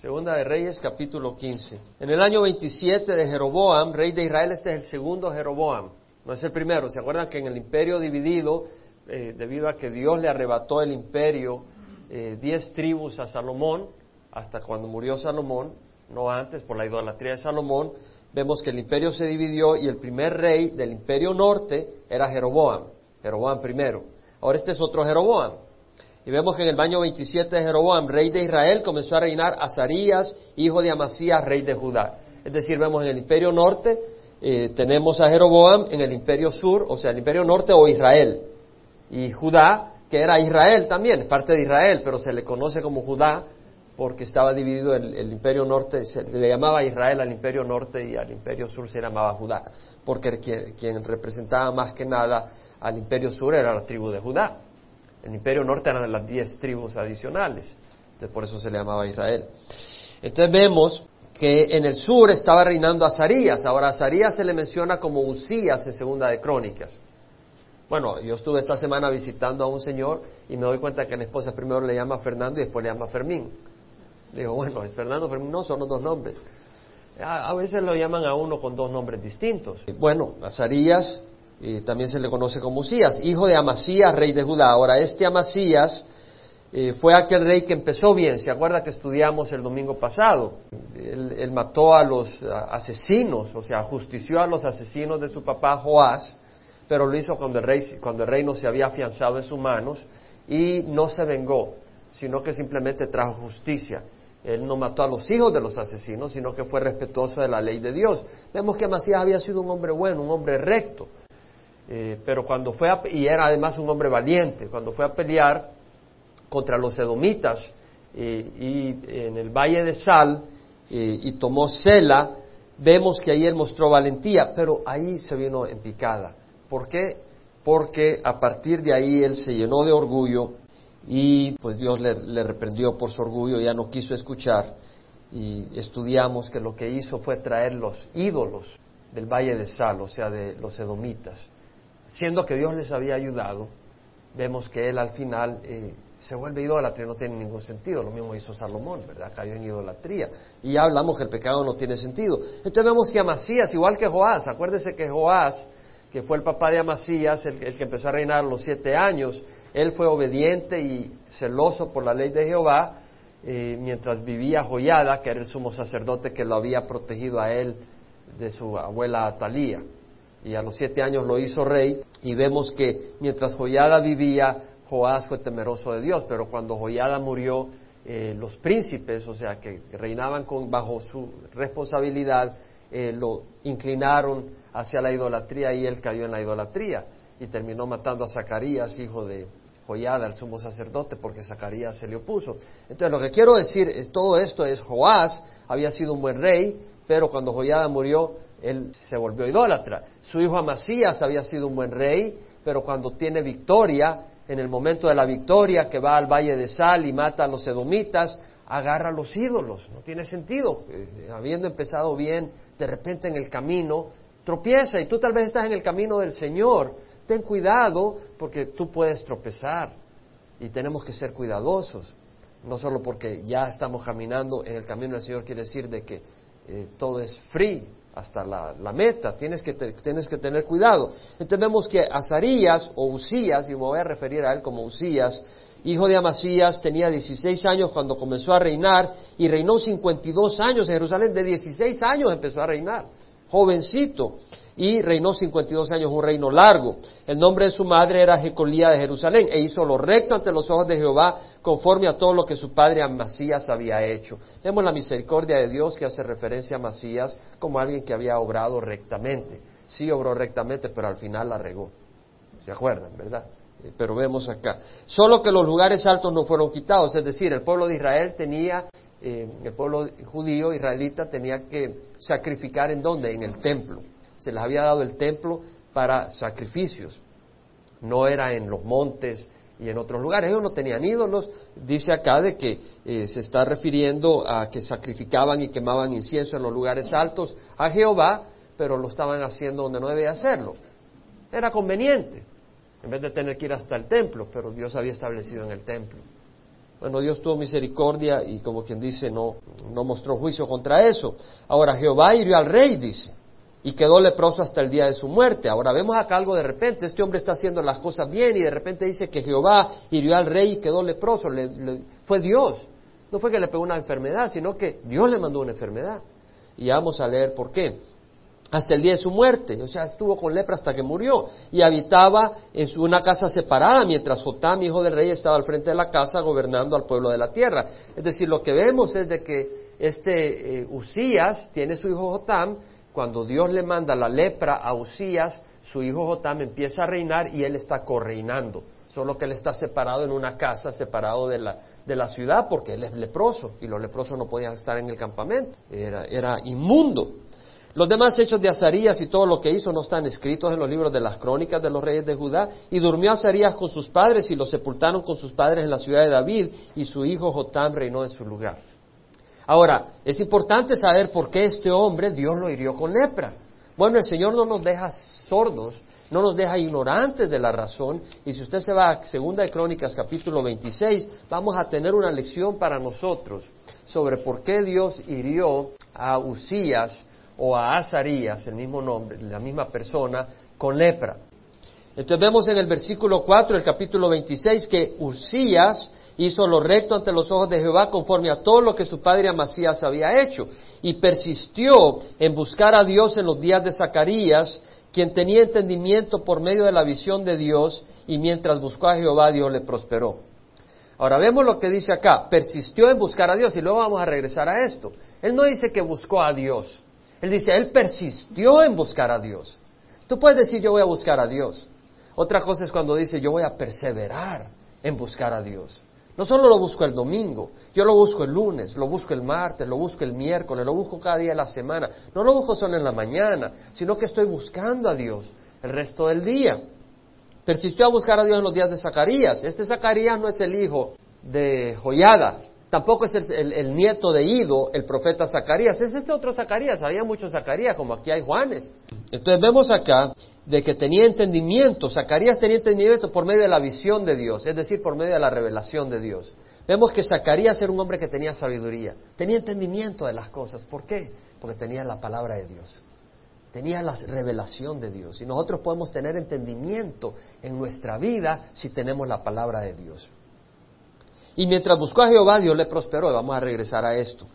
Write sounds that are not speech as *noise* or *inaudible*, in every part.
Segunda de Reyes, capítulo 15. En el año 27 de Jeroboam, rey de Israel, este es el segundo Jeroboam, no es el primero. ¿Se acuerdan que en el imperio dividido, eh, debido a que Dios le arrebató el imperio, eh, diez tribus a Salomón, hasta cuando murió Salomón, no antes, por la idolatría de Salomón, vemos que el imperio se dividió y el primer rey del imperio norte era Jeroboam, Jeroboam primero. Ahora este es otro Jeroboam. Y vemos que en el año 27 de Jeroboam, rey de Israel, comenzó a reinar Azarías, hijo de Amasías, rey de Judá. Es decir, vemos en el imperio norte, eh, tenemos a Jeroboam, en el imperio sur, o sea, el imperio norte o Israel. Y Judá, que era Israel también, parte de Israel, pero se le conoce como Judá porque estaba dividido el, imperio norte, se le llamaba Israel al imperio norte y al imperio sur se llamaba Judá, porque quien representaba más que nada al imperio sur era la tribu de Judá. El imperio norte eran las diez tribus adicionales, entonces por eso se le llamaba Israel. Entonces vemos que en el sur estaba reinando Azarías. Ahora Azarías se le menciona como Usías en Segunda de Crónicas. Bueno, yo estuve esta semana visitando a un señor y me doy cuenta que la esposa primero le llama Fernando y después le llama Fermín. Digo, bueno, es Fernando Fermín, no, son los dos nombres. A, a veces lo llaman a uno con dos nombres distintos. Bueno, Azarías eh, también se le conoce como Usías, hijo de Amasías, rey de Judá. Ahora, este Amasías eh, fue aquel rey que empezó bien, ¿se acuerda que estudiamos el domingo pasado? Él, él mató a los asesinos, o sea, justició a los asesinos de su papá Joás, pero lo hizo cuando el, rey, cuando el reino se había afianzado en sus manos y no se vengó, sino que simplemente trajo justicia. Él no mató a los hijos de los asesinos, sino que fue respetuoso de la ley de Dios. Vemos que Amasías había sido un hombre bueno, un hombre recto. Eh, pero cuando fue a, y era además un hombre valiente, cuando fue a pelear contra los edomitas eh, y en el valle de Sal eh, y tomó Sela, vemos que ahí él mostró valentía, pero ahí se vino en picada. ¿Por qué? Porque a partir de ahí él se llenó de orgullo y pues Dios le, le reprendió por su orgullo, ya no quiso escuchar y estudiamos que lo que hizo fue traer los ídolos del valle de Sal, o sea, de los edomitas siendo que Dios les había ayudado, vemos que él al final eh, se vuelve idólatra y no tiene ningún sentido. Lo mismo hizo Salomón, ¿verdad? Cayó en idolatría. Y ya hablamos que el pecado no tiene sentido. Entonces vemos que Amasías, igual que Joás, acuérdese que Joás, que fue el papá de Amasías, el, que empezó a reinar los siete años, él fue obediente y celoso por la ley de Jehová, eh, mientras vivía Joyada, que era el sumo sacerdote que lo había protegido a él de su abuela Atalía y a los siete años lo hizo rey, y vemos que mientras Joyada vivía, Joás fue temeroso de Dios, pero cuando Joyada murió, eh, los príncipes, o sea, que reinaban con, bajo su responsabilidad, eh, lo inclinaron hacia la idolatría y él cayó en la idolatría y terminó matando a Zacarías, hijo de Joyada, el sumo sacerdote, porque Zacarías se le opuso. Entonces, lo que quiero decir es todo esto es Joás había sido un buen rey, pero cuando Joyada murió, él se volvió idólatra. Su hijo Amasías había sido un buen rey, pero cuando tiene victoria, en el momento de la victoria, que va al valle de Sal y mata a los edomitas, agarra a los ídolos. No tiene sentido. Eh, habiendo empezado bien, de repente en el camino tropieza y tú tal vez estás en el camino del Señor. Ten cuidado porque tú puedes tropezar y tenemos que ser cuidadosos. No solo porque ya estamos caminando en el camino del Señor quiere decir de que eh, todo es free, hasta la, meta, tienes que, te, tienes que tener cuidado. Entonces vemos que Azarías o Usías, y me voy a referir a él como Usías, hijo de Amasías, tenía 16 años cuando comenzó a reinar y reinó 52 años en Jerusalén, de 16 años empezó a reinar, jovencito, y reinó 52 años, un reino largo. El nombre de su madre era Jecolía de Jerusalén, e hizo lo recto ante los ojos de Jehová, conforme a todo lo que su padre Amasías había hecho. Vemos la misericordia de Dios que hace referencia a Amasías como alguien que había obrado rectamente. Sí obró rectamente, pero al final la regó. ¿Se acuerdan, verdad? Pero vemos acá. Solo que los lugares altos no fueron quitados, es decir, el pueblo de Israel tenía, eh, el pueblo judío, israelita, tenía que sacrificar en dónde? En el templo. Se les había dado el templo para sacrificios. No era en los montes, y en otros lugares. Ellos no tenían ídolos. Dice acá de que eh, se está refiriendo a que sacrificaban y quemaban incienso en los lugares altos a Jehová, pero lo estaban haciendo donde no debía hacerlo. Era conveniente, en vez de tener que ir hasta el templo, pero Dios había establecido en el templo. Bueno, Dios tuvo misericordia y como quien dice, no, no mostró juicio contra eso. Ahora Jehová hirió al rey, dice, y quedó leproso hasta el día de su muerte. Ahora vemos acá algo de repente, este hombre está haciendo las cosas bien y de repente dice que Jehová hirió al rey y quedó leproso. fue Dios. No fue que le pegó una enfermedad, sino que Dios le mandó una enfermedad. Y vamos a leer por qué. Hasta el día de su muerte, o sea, estuvo con lepra hasta que murió y habitaba en una casa separada mientras Jotam, hijo del rey, estaba al frente de la casa gobernando al pueblo de la tierra. Es decir, lo que vemos es de que este eh, Usías tiene su hijo Jotam, cuando Dios le manda la lepra a Usías, su hijo Jotam empieza a reinar y él está correinando, solo que él está separado en una casa, separado de la, de la ciudad porque él es leproso y los leprosos no podían estar en el campamento, era, era inmundo. Los demás hechos de Azarías y todo lo que hizo no están escritos en los libros de las crónicas de los reyes de Judá. Y durmió Azarías con sus padres y lo sepultaron con sus padres en la ciudad de David y su hijo Jotam reinó en su lugar. Ahora, es importante saber por qué este hombre Dios lo hirió con lepra. Bueno, el Señor no nos deja sordos no nos deja ignorantes de la razón. Y si usted se va a Segunda de Crónicas capítulo 26, vamos a tener una lección para nosotros sobre por qué Dios hirió a Usías o a Azarías, el mismo nombre, la misma persona, con lepra. Entonces vemos en el versículo 4 del capítulo 26 que Usías hizo lo recto ante los ojos de Jehová conforme a todo lo que su padre Amasías había hecho y persistió en buscar a Dios en los días de Zacarías quien tenía entendimiento por medio de la visión de Dios y mientras buscó a Jehová Dios le prosperó. Ahora vemos lo que dice acá, persistió en buscar a Dios y luego vamos a regresar a esto. Él no dice que buscó a Dios, él dice, él persistió en buscar a Dios. Tú puedes decir yo voy a buscar a Dios. Otra cosa es cuando dice yo voy a perseverar en buscar a Dios. No solo lo busco el domingo, yo lo busco el lunes, lo busco el martes, lo busco el miércoles, lo busco cada día de la semana. No lo busco solo en la mañana, sino que estoy buscando a Dios el resto del día. Persistió a buscar a Dios en los días de Zacarías. Este Zacarías no es el hijo de Joyada, tampoco es el, nieto de Ido, el profeta Zacarías, es este otro Zacarías, había muchos Zacarías, como aquí hay Juanes. Entonces vemos acá de que tenía entendimiento, Zacarías tenía entendimiento por medio de la visión de Dios, es decir, por medio de la revelación de Dios. Vemos que Zacarías era un hombre que tenía sabiduría, tenía entendimiento de las cosas. ¿Por qué? Porque tenía la palabra de Dios, tenía la revelación de Dios. Y nosotros podemos tener entendimiento en nuestra vida si tenemos la palabra de Dios. Y mientras buscó a Jehová, Dios le prosperó. Vamos a regresar a esto.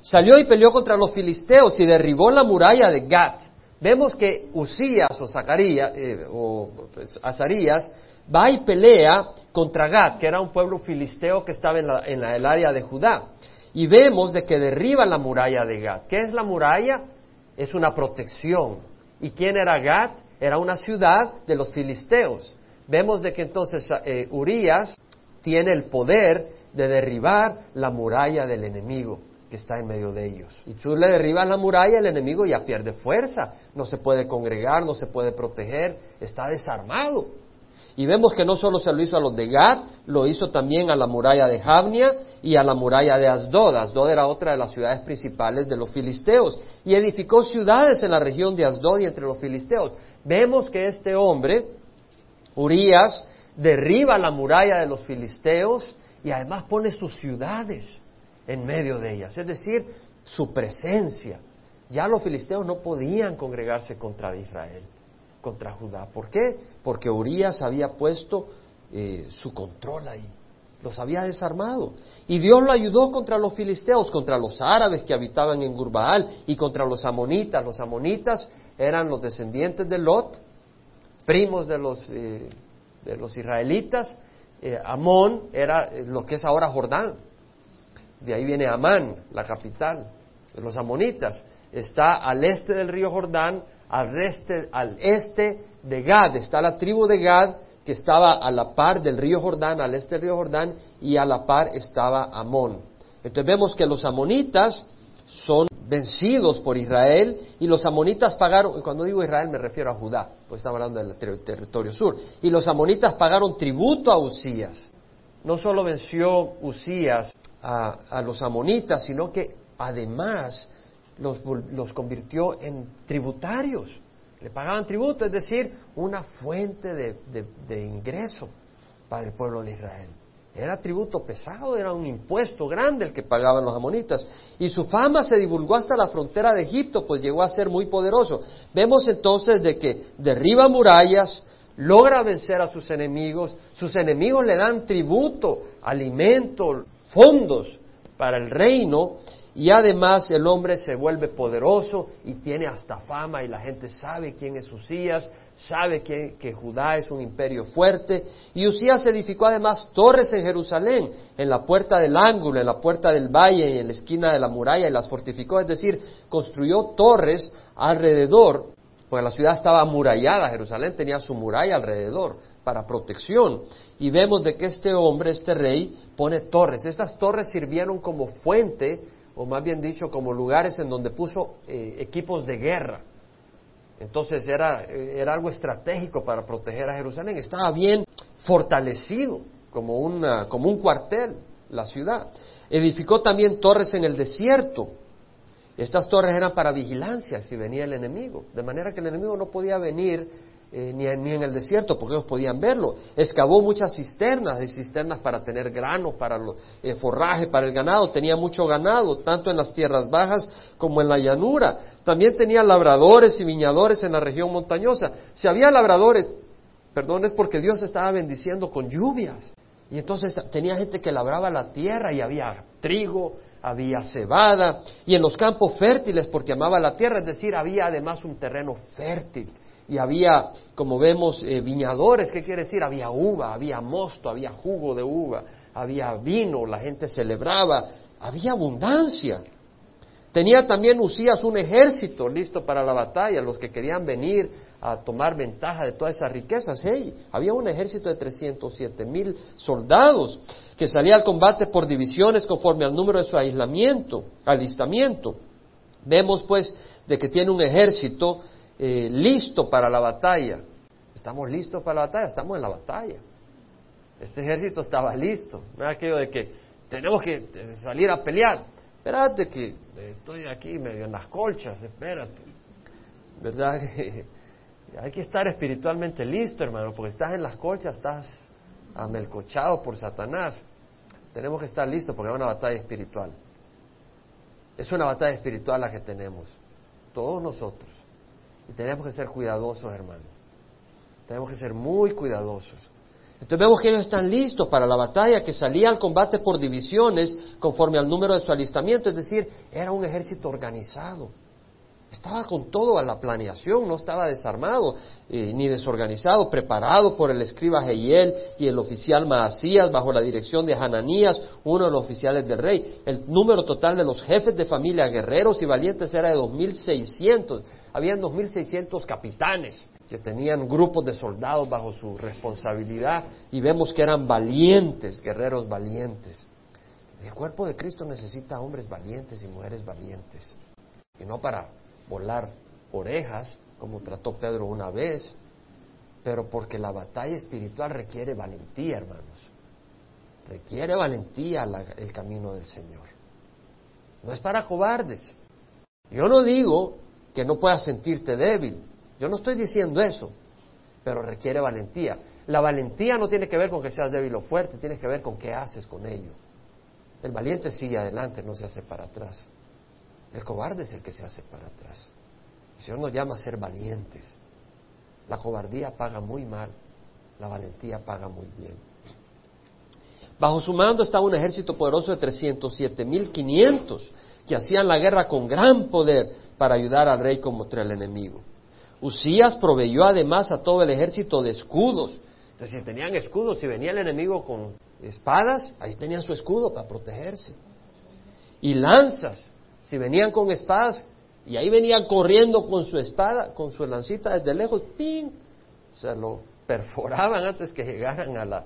Salió y peleó contra los filisteos y derribó la muralla de Gat. Vemos que Usías o Zacarías eh, o pues, Azarías va y pelea contra Gat, que era un pueblo filisteo que estaba en, la, en el área de Judá. Y vemos de que derriba la muralla de Gat. ¿Qué es la muralla? Es una protección. ¿Y quién era Gat? Era una ciudad de los filisteos. Vemos de que entonces eh, Urias tiene el poder de derribar la muralla del enemigo que está en medio de ellos. Y tú le derribas la muralla, el enemigo ya pierde fuerza, no se puede congregar, no se puede proteger, está desarmado. Y vemos que no solo se lo hizo a los de Gad, lo hizo también a la muralla de Javnia y a la muralla de Asdod. Asdod era otra de las ciudades principales de los filisteos. Y edificó ciudades en la región de Asdod y entre los filisteos. Vemos que este hombre, Urias, derriba la muralla de los filisteos y además pone sus ciudades en medio de ellas, es decir, su presencia. Ya los filisteos no podían congregarse contra Israel, contra Judá. ¿Por qué? Porque Urias había puesto eh, su control ahí, los había desarmado. Y Dios lo ayudó contra los filisteos, contra los árabes que habitaban en Gurbaal y contra los amonitas. Los amonitas eran los descendientes de Lot, primos de los eh, de los israelitas, eh, Amón era lo que es ahora Jordán. De ahí viene Amán, la capital de los amonitas. Está al este del río Jordán, al este, de Gad. Está la tribu de Gad que estaba a la par del río Jordán, al este del río Jordán, y a la par estaba Amón. Entonces vemos que los amonitas son vencidos por Israel y los amonitas pagaron, cuando digo Israel me refiero a Judá, pues estamos hablando del territorio sur, y los amonitas pagaron tributo a Usías. No solo venció Usías a, los amonitas, sino que además los, los convirtió en tributarios. Le pagaban tributo, es decir, una fuente de ingreso para el pueblo de Israel. Era tributo pesado, era un impuesto grande el que pagaban los amonitas. Y su fama se divulgó hasta la frontera de Egipto, pues llegó a ser muy poderoso. Vemos entonces de que derriba murallas, logra vencer a sus enemigos, sus enemigos le dan tributo, alimento, fondos para el reino, y además el hombre se vuelve poderoso y tiene hasta fama y la gente sabe quién es Usías, sabe que, que, Judá es un imperio fuerte. Y Usías edificó además torres en Jerusalén, en la puerta del ángulo, en la puerta del valle y en la esquina de la muralla y las fortificó, es decir, construyó torres alrededor, porque la ciudad estaba amurallada, Jerusalén tenía su muralla alrededor para protección. Y vemos de que este hombre, este rey, pone torres. Estas torres sirvieron como fuente o más bien dicho, como lugares en donde puso eh, equipos de guerra. Entonces era, eh, era, algo estratégico para proteger a Jerusalén. Estaba bien fortalecido como, una, como un cuartel la ciudad. Edificó también torres en el desierto. Estas torres eran para vigilancia si venía el enemigo, de manera que el enemigo no podía venir eh, ni, en, el desierto, porque ellos podían verlo. Excavó muchas cisternas, de cisternas para tener grano, para el eh, forraje, para el ganado. Tenía mucho ganado, tanto en las tierras bajas como en la llanura. También tenía labradores y viñadores en la región montañosa. Si había labradores, perdón, es porque Dios estaba bendiciendo con lluvias. Y entonces tenía gente que labraba la tierra y había trigo, había cebada, y en los campos fértiles, porque amaba la tierra, es decir, había además un terreno fértil y había, como vemos, eh, viñadores, ¿qué quiere decir? Había uva, había mosto, había jugo de uva, había vino, la gente celebraba, había abundancia. Tenía también Usías un ejército listo para la batalla, los que querían venir a tomar ventaja de todas esas riquezas. Hey, había un ejército de 307 mil soldados que salía al combate por divisiones conforme al número de su aislamiento, alistamiento. Vemos pues de que tiene un ejército eh, listo para la batalla. ¿Estamos listos para la batalla? Estamos en la batalla. Este ejército estaba listo. No es aquello de que tenemos que salir a pelear. Espérate que estoy aquí medio en las colchas, espérate. ¿Verdad? *laughs* Hay que estar espiritualmente listo, hermano, porque estás en las colchas, estás amelcochado por Satanás. Tenemos que estar listos porque es una batalla espiritual. Es una batalla espiritual la que tenemos, todos nosotros. Y tenemos que ser cuidadosos, hermano. Tenemos que ser muy cuidadosos. Entonces vemos que ellos están listos para la batalla, que salía al combate por divisiones conforme al número de su alistamiento, es decir, era un ejército organizado. Estaba con todo a la planeación, no estaba desarmado eh, ni desorganizado, preparado por el escriba Jehiel y el oficial Maasías bajo la dirección de Hananías, uno de los oficiales del rey. El número total de los jefes de familia, guerreros y valientes era de 2.600. Habían 2.600 capitanes que tenían grupos de soldados bajo su responsabilidad y vemos que eran valientes, guerreros valientes. El cuerpo de Cristo necesita hombres valientes y mujeres valientes. Y no para volar orejas, como trató Pedro una vez, pero porque la batalla espiritual requiere valentía, hermanos. Requiere valentía el camino del Señor. No es para cobardes. Yo no digo que no puedas sentirte débil. Yo no estoy diciendo eso, pero requiere valentía. La valentía no tiene que ver con que seas débil o fuerte, tiene que ver con qué haces con ello. El valiente sigue adelante, no se hace para atrás. El cobarde es el que se hace para atrás. El Señor nos llama a ser valientes. La cobardía paga muy mal, la valentía paga muy bien. Bajo su mando estaba un ejército poderoso de 307.500 que hacían la guerra con gran poder para ayudar al rey contra el enemigo. Usías proveyó además a todo el ejército de escudos. Entonces, si tenían escudos, si venía el enemigo con espadas, ahí tenían su escudo para protegerse. Y lanzas, si venían con espadas, y ahí venían corriendo con su espada, con su lancita desde lejos, ¡ping! Se lo perforaban antes que llegaran a, la,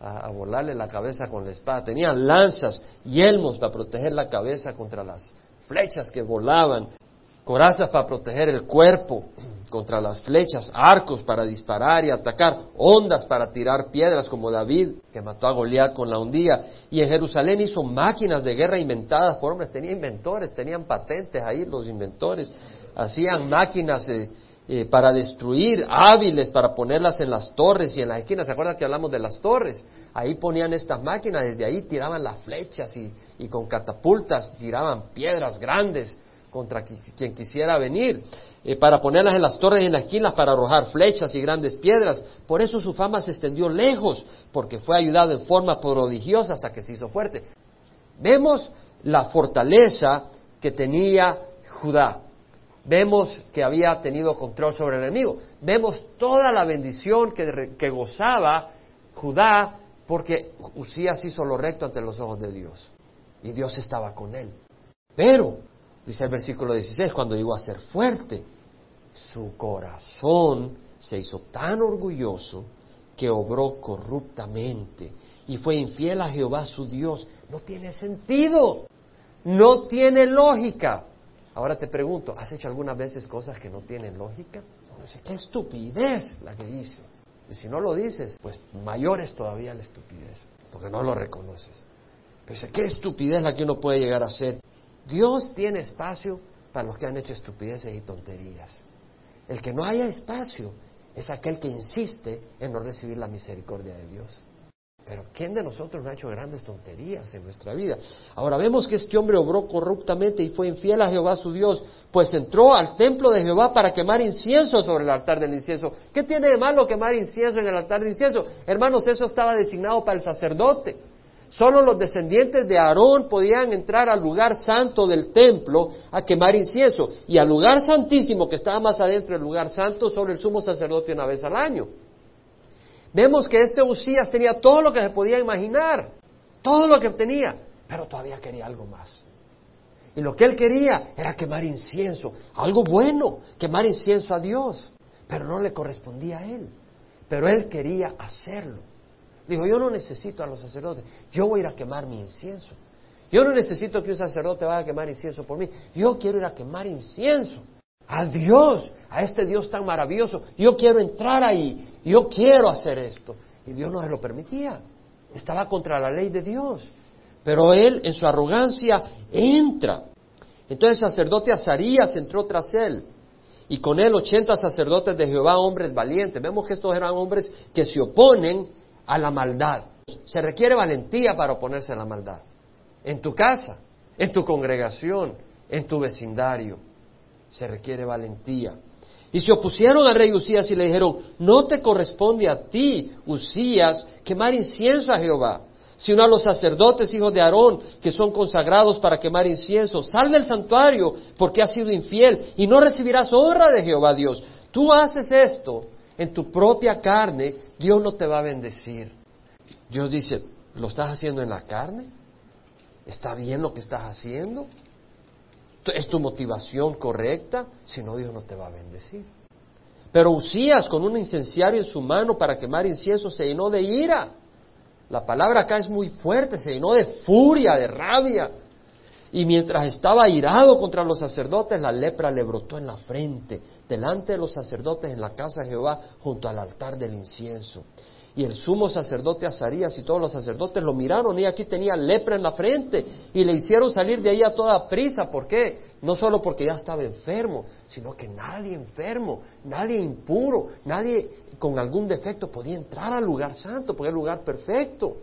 a, volarle la cabeza con la espada. Tenían lanzas, yelmos para proteger la cabeza contra las flechas que volaban, corazas para proteger el cuerpo contra las flechas, arcos para disparar y atacar, ondas para tirar piedras como David, que mató a Goliat con la hundía. Y en Jerusalén hizo máquinas de guerra inventadas por hombres, tenía inventores, tenían patentes ahí los inventores, hacían máquinas eh, eh, para destruir, hábiles para ponerlas en las torres y en las esquinas. ¿Se acuerdan que hablamos de las torres? Ahí ponían estas máquinas, desde ahí tiraban las flechas y, y con catapultas tiraban piedras grandes contra quien quisiera venir, eh, para ponerlas en las torres y en las esquinas, para arrojar flechas y grandes piedras. Por eso su fama se extendió lejos, porque fue ayudado en forma prodigiosa hasta que se hizo fuerte. Vemos la fortaleza que tenía Judá. Vemos que había tenido control sobre el enemigo. Vemos toda la bendición que, que gozaba Judá porque Usías hizo lo recto ante los ojos de Dios. Y Dios estaba con él. Pero dice el versículo 16, cuando llegó a ser fuerte, su corazón se hizo tan orgulloso que obró corruptamente y fue infiel a Jehová su Dios. No tiene sentido, no tiene lógica. Ahora te pregunto, ¿has hecho algunas veces cosas que no tienen lógica? qué estupidez la que dice. Y si no lo dices, pues mayor es todavía la estupidez, porque no lo reconoces. Pero qué estupidez la que uno puede llegar a hacer. Dios tiene espacio para los que han hecho estupideces y tonterías. El que no haya espacio es aquel que insiste en no recibir la misericordia de Dios. Pero ¿quién de nosotros no ha hecho grandes tonterías en nuestra vida? Ahora vemos que este hombre obró corruptamente y fue infiel a Jehová su Dios, pues entró al templo de Jehová para quemar incienso sobre el altar del incienso. ¿Qué tiene de malo quemar incienso en el altar del incienso? Hermanos, eso estaba designado para el sacerdote. Solo los descendientes de Aarón podían entrar al lugar santo del templo a quemar incienso y al lugar santísimo que estaba más adentro del lugar santo sobre el sumo sacerdote una vez al año. Vemos que este Usías tenía todo lo que se podía imaginar, todo lo que tenía, pero todavía quería algo más. Y lo que él quería era quemar incienso, algo bueno, quemar incienso a Dios, pero no le correspondía a él. Pero él quería hacerlo. Dijo, yo no necesito a los sacerdotes, yo voy a ir a quemar mi incienso. Yo no necesito que un sacerdote vaya a quemar incienso por mí, yo quiero ir a quemar incienso a Dios, a este Dios tan maravilloso. Yo quiero entrar ahí, yo quiero hacer esto. Y Dios no se lo permitía. Estaba contra la ley de Dios. Pero él, en su arrogancia, entra. Entonces el sacerdote Azarías entró tras él. Y con él ochenta sacerdotes de Jehová, hombres valientes. Vemos que estos eran hombres que se oponen a la maldad. Se requiere valentía para oponerse a la maldad. En tu casa, en tu congregación, en tu vecindario se requiere valentía. Y se opusieron al rey Usías y le dijeron, no te corresponde a ti, Usías, quemar incienso a Jehová, sino a los sacerdotes, hijos de Aarón, que son consagrados para quemar incienso. Sal del santuario porque has sido infiel y no recibirás honra de Jehová Dios. Tú haces esto en tu propia carne, Dios no te va a bendecir. Dios dice, ¿lo estás haciendo en la carne? ¿Está bien lo que estás haciendo? ¿Es tu motivación correcta? Si no, Dios no te va a bendecir. Pero Usías, con un incenciario en su mano para quemar incienso, se llenó de ira. La palabra acá es muy fuerte, se llenó de furia, de rabia. Y mientras estaba irado contra los sacerdotes, la lepra le brotó en la frente, delante de los sacerdotes en la casa de Jehová, junto al altar del incienso. Y el sumo sacerdote Azarías y todos los sacerdotes lo miraron y aquí tenía lepra en la frente y le hicieron salir de ahí a toda prisa. ¿Por qué? No solo porque ya estaba enfermo, sino que nadie enfermo, nadie impuro, nadie con algún defecto podía entrar al lugar santo, porque era el lugar perfecto.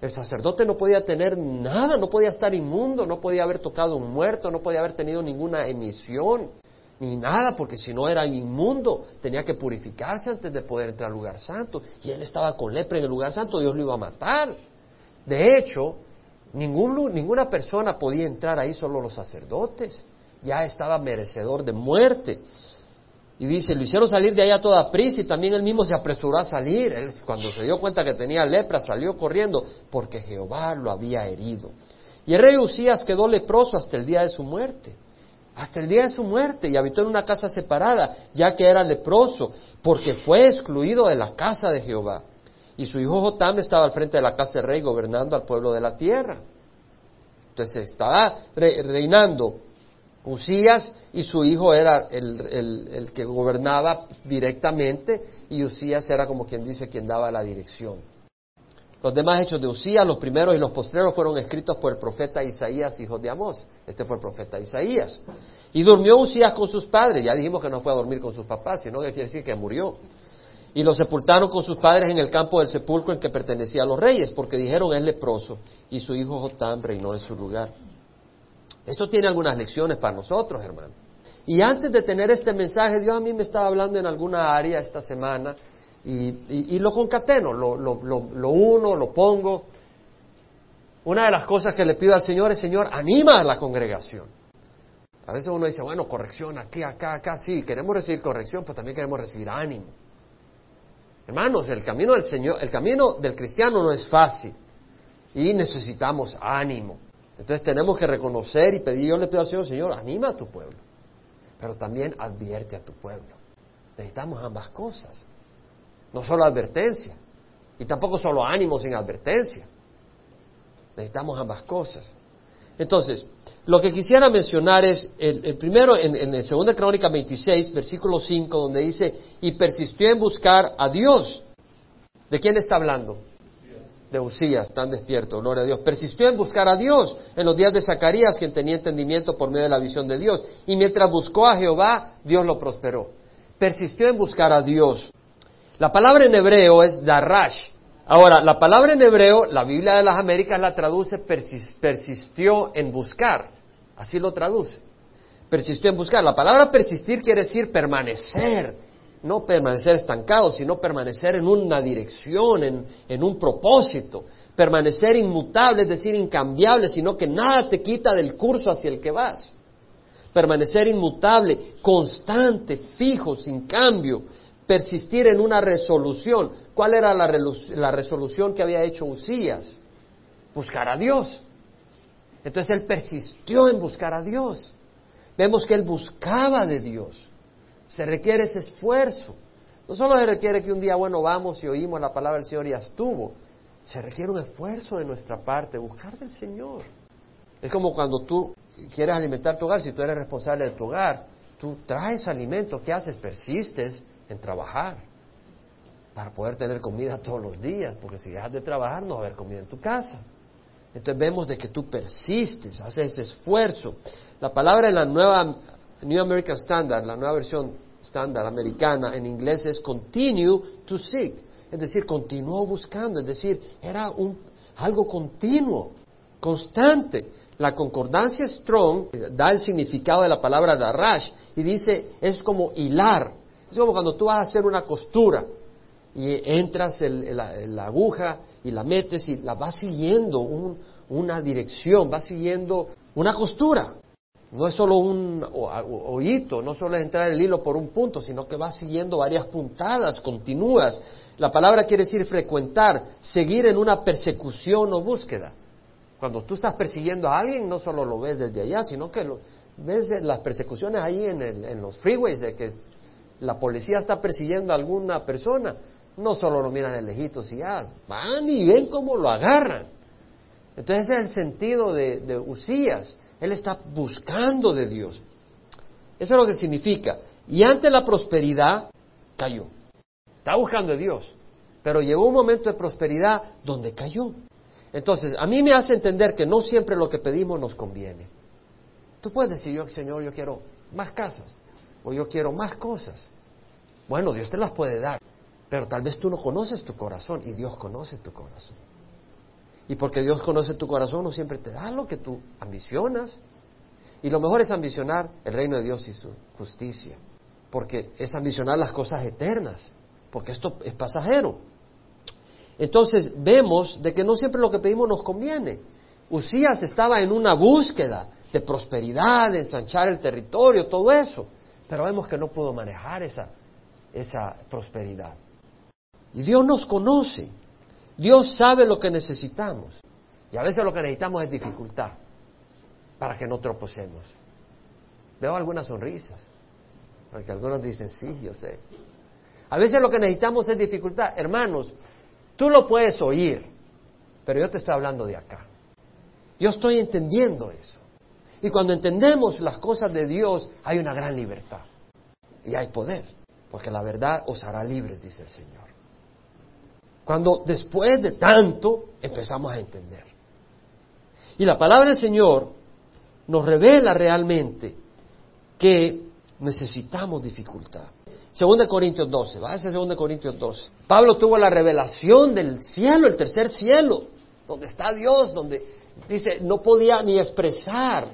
El sacerdote no podía tener nada, no podía estar inmundo, no podía haber tocado un muerto, no podía haber tenido ninguna emisión ni nada, porque si no era inmundo, tenía que purificarse antes de poder entrar al lugar santo. Y él estaba con lepra en el lugar santo, Dios lo iba a matar. De hecho, ningún, ninguna persona podía entrar ahí, solo los sacerdotes. Ya estaba merecedor de muerte. Y dice, lo hicieron salir de ahí a toda prisa y también él mismo se apresuró a salir. Él, cuando se dio cuenta que tenía lepra, salió corriendo porque Jehová lo había herido. Y el rey Usías quedó leproso hasta el día de su muerte hasta el día de su muerte y habitó en una casa separada, ya que era leproso, porque fue excluido de la casa de Jehová. Y su hijo Jotam estaba al frente de la casa del rey gobernando al pueblo de la tierra. Entonces estaba reinando Usías y su hijo era el, que gobernaba directamente y Usías era como quien dice quien daba la dirección. Los demás hechos de Usías, los primeros y los postreros, fueron escritos por el profeta Isaías, hijo de Amós. Este fue el profeta Isaías. Y durmió Usías con sus padres. Ya dijimos que no fue a dormir con sus papás, sino que quiere decir que murió. Y lo sepultaron con sus padres en el campo del sepulcro en que pertenecía a los reyes, porque dijeron es leproso, y su hijo Jotam reinó en su lugar. Esto tiene algunas lecciones para nosotros, hermano. Y antes de tener este mensaje, Dios a mí me estaba hablando en alguna área esta semana y, lo concateno, lo, uno, lo pongo. Una de las cosas que le pido al Señor es, Señor, anima a la congregación. A veces uno dice, bueno, corrección aquí, acá, acá, sí, queremos recibir corrección, pero también queremos recibir ánimo. Hermanos, el camino del Señor, el camino del cristiano no es fácil y necesitamos ánimo. Entonces tenemos que reconocer y pedir, yo le pido al Señor, Señor, anima a tu pueblo, pero también advierte a tu pueblo. Necesitamos ambas cosas, no solo advertencia, y tampoco solo ánimo sin advertencia. Necesitamos ambas cosas. Entonces, lo que quisiera mencionar es el, primero en, en el 2 Crónica 26, versículo 5, donde dice, y persistió en buscar a Dios. ¿De quién está hablando? De Usías, tan despierto, gloria a Dios. Persistió en buscar a Dios en los días de Zacarías, quien tenía entendimiento por medio de la visión de Dios. Y mientras buscó a Jehová, Dios lo prosperó. Persistió en buscar a Dios. La palabra en hebreo es darash, Ahora, la palabra en hebreo, la Biblia de las Américas la traduce persistió en buscar. Así lo traduce. Persistió en buscar. La palabra persistir quiere decir permanecer. No permanecer estancado, sino permanecer en una dirección, en, en un propósito. Permanecer inmutable, es decir, incambiable, sino que nada te quita del curso hacia el que vas. Permanecer inmutable, constante, fijo, sin cambio persistir en una resolución. ¿Cuál era la, resolución que había hecho Usías? Buscar a Dios. Entonces él persistió en buscar a Dios. Vemos que él buscaba de Dios. Se requiere ese esfuerzo. No solo se requiere que un día, bueno, vamos y oímos la palabra del Señor y estuvo. Se requiere un esfuerzo de nuestra parte, buscar del Señor. Es como cuando tú quieres alimentar tu hogar, si tú eres responsable de tu hogar, tú traes alimento, ¿qué haces? Persistes en trabajar para poder tener comida todos los días, porque si dejas de trabajar no va a haber comida en tu casa. Entonces vemos de que tú persistes, haces ese esfuerzo. La palabra en la nueva New American Standard, la nueva versión estándar americana en inglés es continue to seek, es decir, continuó buscando, es decir, era un, algo continuo, constante. La concordancia Strong da el significado de la palabra darash y dice es como hilar, es como cuando tú vas a hacer una costura y entras la, aguja y la metes y la vas siguiendo una dirección, vas siguiendo una costura. No es solo un hoyito, no solo es entrar el hilo por un punto, sino que vas siguiendo varias puntadas continuas. La palabra quiere decir frecuentar, seguir en una persecución o búsqueda. Cuando tú estás persiguiendo a alguien, no solo lo ves desde allá, sino que lo, ves las persecuciones ahí en, en los freeways de que la policía está persiguiendo a alguna persona, no solo lo miran de lejitos y ya, van y ven cómo lo agarran. Entonces ese es el sentido de, de Usías. Él está buscando de Dios. Eso es lo que significa. Y ante la prosperidad, cayó. Está buscando de Dios. Pero llegó un momento de prosperidad donde cayó. Entonces, a mí me hace entender que no siempre lo que pedimos nos conviene. Tú puedes decir, yo, Señor, yo quiero más casas o yo quiero más cosas. Bueno, Dios te las puede dar, pero tal vez tú no conoces tu corazón y Dios conoce tu corazón. Y porque Dios conoce tu corazón, no siempre te da lo que tú ambicionas. Y lo mejor es ambicionar el reino de Dios y su justicia, porque es ambicionar las cosas eternas, porque esto es pasajero. Entonces vemos de que no siempre lo que pedimos nos conviene. Usías estaba en una búsqueda de prosperidad, de ensanchar el territorio, todo eso. Pero vemos que no pudo manejar esa, esa prosperidad. Y Dios nos conoce. Dios sabe lo que necesitamos. Y a veces lo que necesitamos es dificultad para que no tropecemos. Veo algunas sonrisas, porque algunos dicen, sí, yo sé. A veces lo que necesitamos es dificultad. Hermanos, tú lo puedes oír, pero yo te estoy hablando de acá. Yo estoy entendiendo eso. Y cuando entendemos las cosas de Dios, hay una gran libertad. Y hay poder. Porque la verdad os hará libres, dice el Señor. Cuando después de tanto empezamos a entender. Y la palabra del Señor nos revela realmente que necesitamos dificultad. Segunda Corintios 12, va a ser Segunda Corintios 12. Pablo tuvo la revelación del cielo, el tercer cielo, donde está Dios, donde dice, no podía ni expresar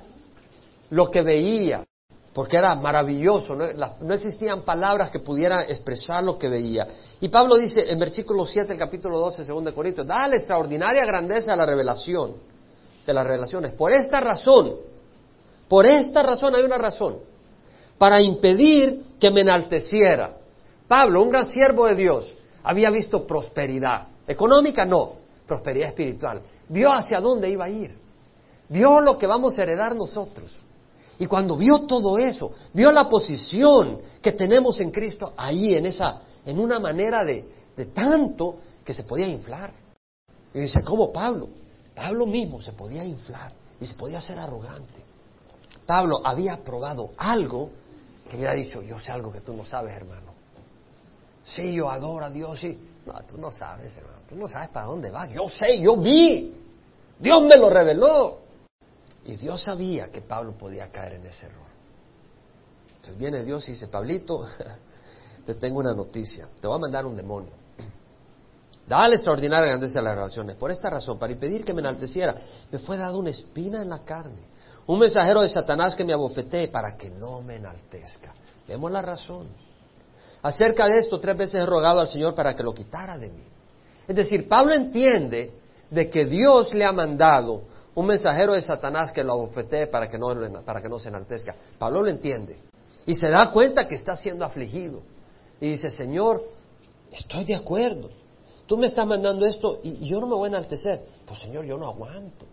lo que veía, porque era maravilloso, no, existían palabras que pudieran expresar lo que veía. Y Pablo dice en versículo 7 del capítulo 12, 2 Corintios, da la extraordinaria grandeza a la revelación, de las revelaciones. Por esta razón, por esta razón hay una razón, para impedir que me enalteciera. Pablo, un gran siervo de Dios, había visto prosperidad. Económica no, prosperidad espiritual. Vio hacia dónde iba a ir. Vio lo que vamos a heredar nosotros. Y cuando vio todo eso, vio la posición que tenemos en Cristo ahí, en esa, en una manera de, tanto que se podía inflar. Y dice, ¿cómo Pablo? Pablo mismo se podía inflar y se podía ser arrogante. Pablo había probado algo que hubiera dicho, yo sé algo que tú no sabes, hermano. Sí, yo adoro a Dios, sí. No, tú no sabes, hermano. Tú no sabes para dónde vas. Yo sé, yo vi. Dios me lo reveló. Y Dios sabía que Pablo podía caer en ese error. Entonces viene Dios y dice, Pablito, *laughs* te tengo una noticia. Te voy a mandar un demonio. Dale extraordinaria grandeza a las relaciones. Por esta razón, para impedir que me enalteciera, me fue dado una espina en la carne un mensajero de Satanás que me abofetee para que no me enaltezca. Vemos la razón. Acerca de esto, tres veces he rogado al Señor para que lo quitara de mí. Es decir, Pablo entiende de que Dios le ha mandado un mensajero de Satanás que lo abofetee para que no, para que no se enaltezca. Pablo lo entiende. Y se da cuenta que está siendo afligido. Y dice, Señor, estoy de acuerdo. Tú me estás mandando esto y, yo no me voy a enaltecer. Pues Señor, yo no aguanto.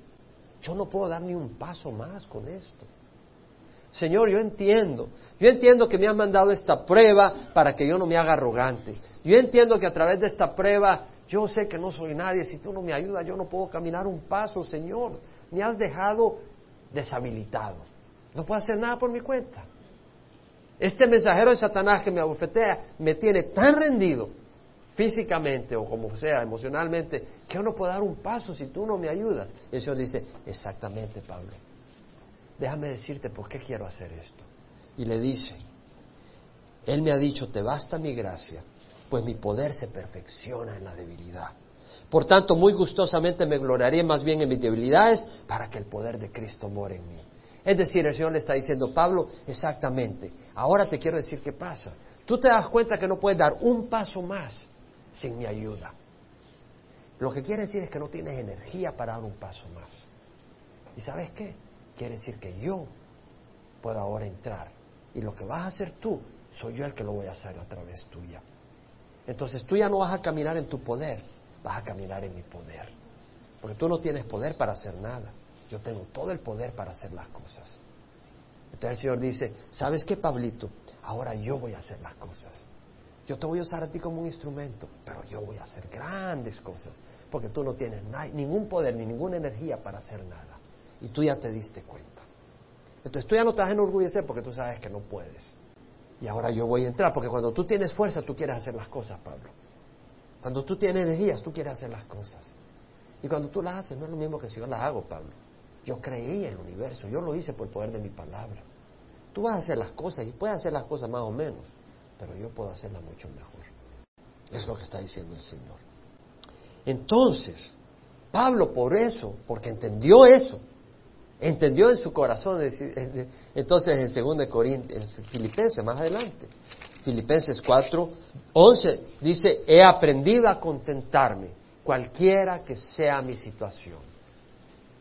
Yo no puedo dar ni un paso más con esto. Señor, yo entiendo. Yo entiendo que me has mandado esta prueba para que yo no me haga arrogante. Yo entiendo que a través de esta prueba yo sé que no soy nadie. Si tú no me ayudas, yo no puedo caminar un paso, Señor. Me has dejado deshabilitado. No puedo hacer nada por mi cuenta. Este mensajero de Satanás que me abofetea me tiene tan rendido físicamente o como sea, emocionalmente, que yo no puedo dar un paso si tú no me ayudas. Y el Señor dice, exactamente, Pablo, déjame decirte por qué quiero hacer esto. Y le dice, Él me ha dicho, te basta mi gracia, pues mi poder se perfecciona en la debilidad. Por tanto, muy gustosamente me gloriaré más bien en mis debilidades para que el poder de Cristo more en mí. Es decir, el Señor le está diciendo, Pablo, exactamente, ahora te quiero decir qué pasa. Tú te das cuenta que no puedes dar un paso más sin mi ayuda. Lo que quiere decir es que no tienes energía para dar un paso más. ¿Y sabes qué? Quiere decir que yo puedo ahora entrar. Y lo que vas a hacer tú, soy yo el que lo voy a hacer a través tuya. Entonces tú ya no vas a caminar en tu poder, vas a caminar en mi poder. Porque tú no tienes poder para hacer nada. Yo tengo todo el poder para hacer las cosas. Entonces el Señor dice, ¿sabes qué, Pablito? Ahora yo voy a hacer las cosas. Yo te voy a usar a ti como un instrumento, pero yo voy a hacer grandes cosas, porque tú no tienes ningún poder ni ninguna energía para hacer nada. Y tú ya te diste cuenta. Entonces tú ya no te vas a enorgullecer porque tú sabes que no puedes. Y ahora yo voy a entrar, porque cuando tú tienes fuerza, tú quieres hacer las cosas, Pablo. Cuando tú tienes energías, tú quieres hacer las cosas. Y cuando tú las haces, no es lo mismo que si yo las hago, Pablo. Yo creí en el universo, yo lo hice por el poder de mi palabra. Tú vas a hacer las cosas y puedes hacer las cosas más o menos, pero yo puedo hacerla mucho mejor. Es lo que está diciendo el Señor. Entonces, Pablo por eso, porque entendió eso, entendió en su corazón, entonces en 2 Corintios, Filipenses, más adelante, Filipenses 4, 11, dice, he aprendido a contentarme, cualquiera que sea mi situación.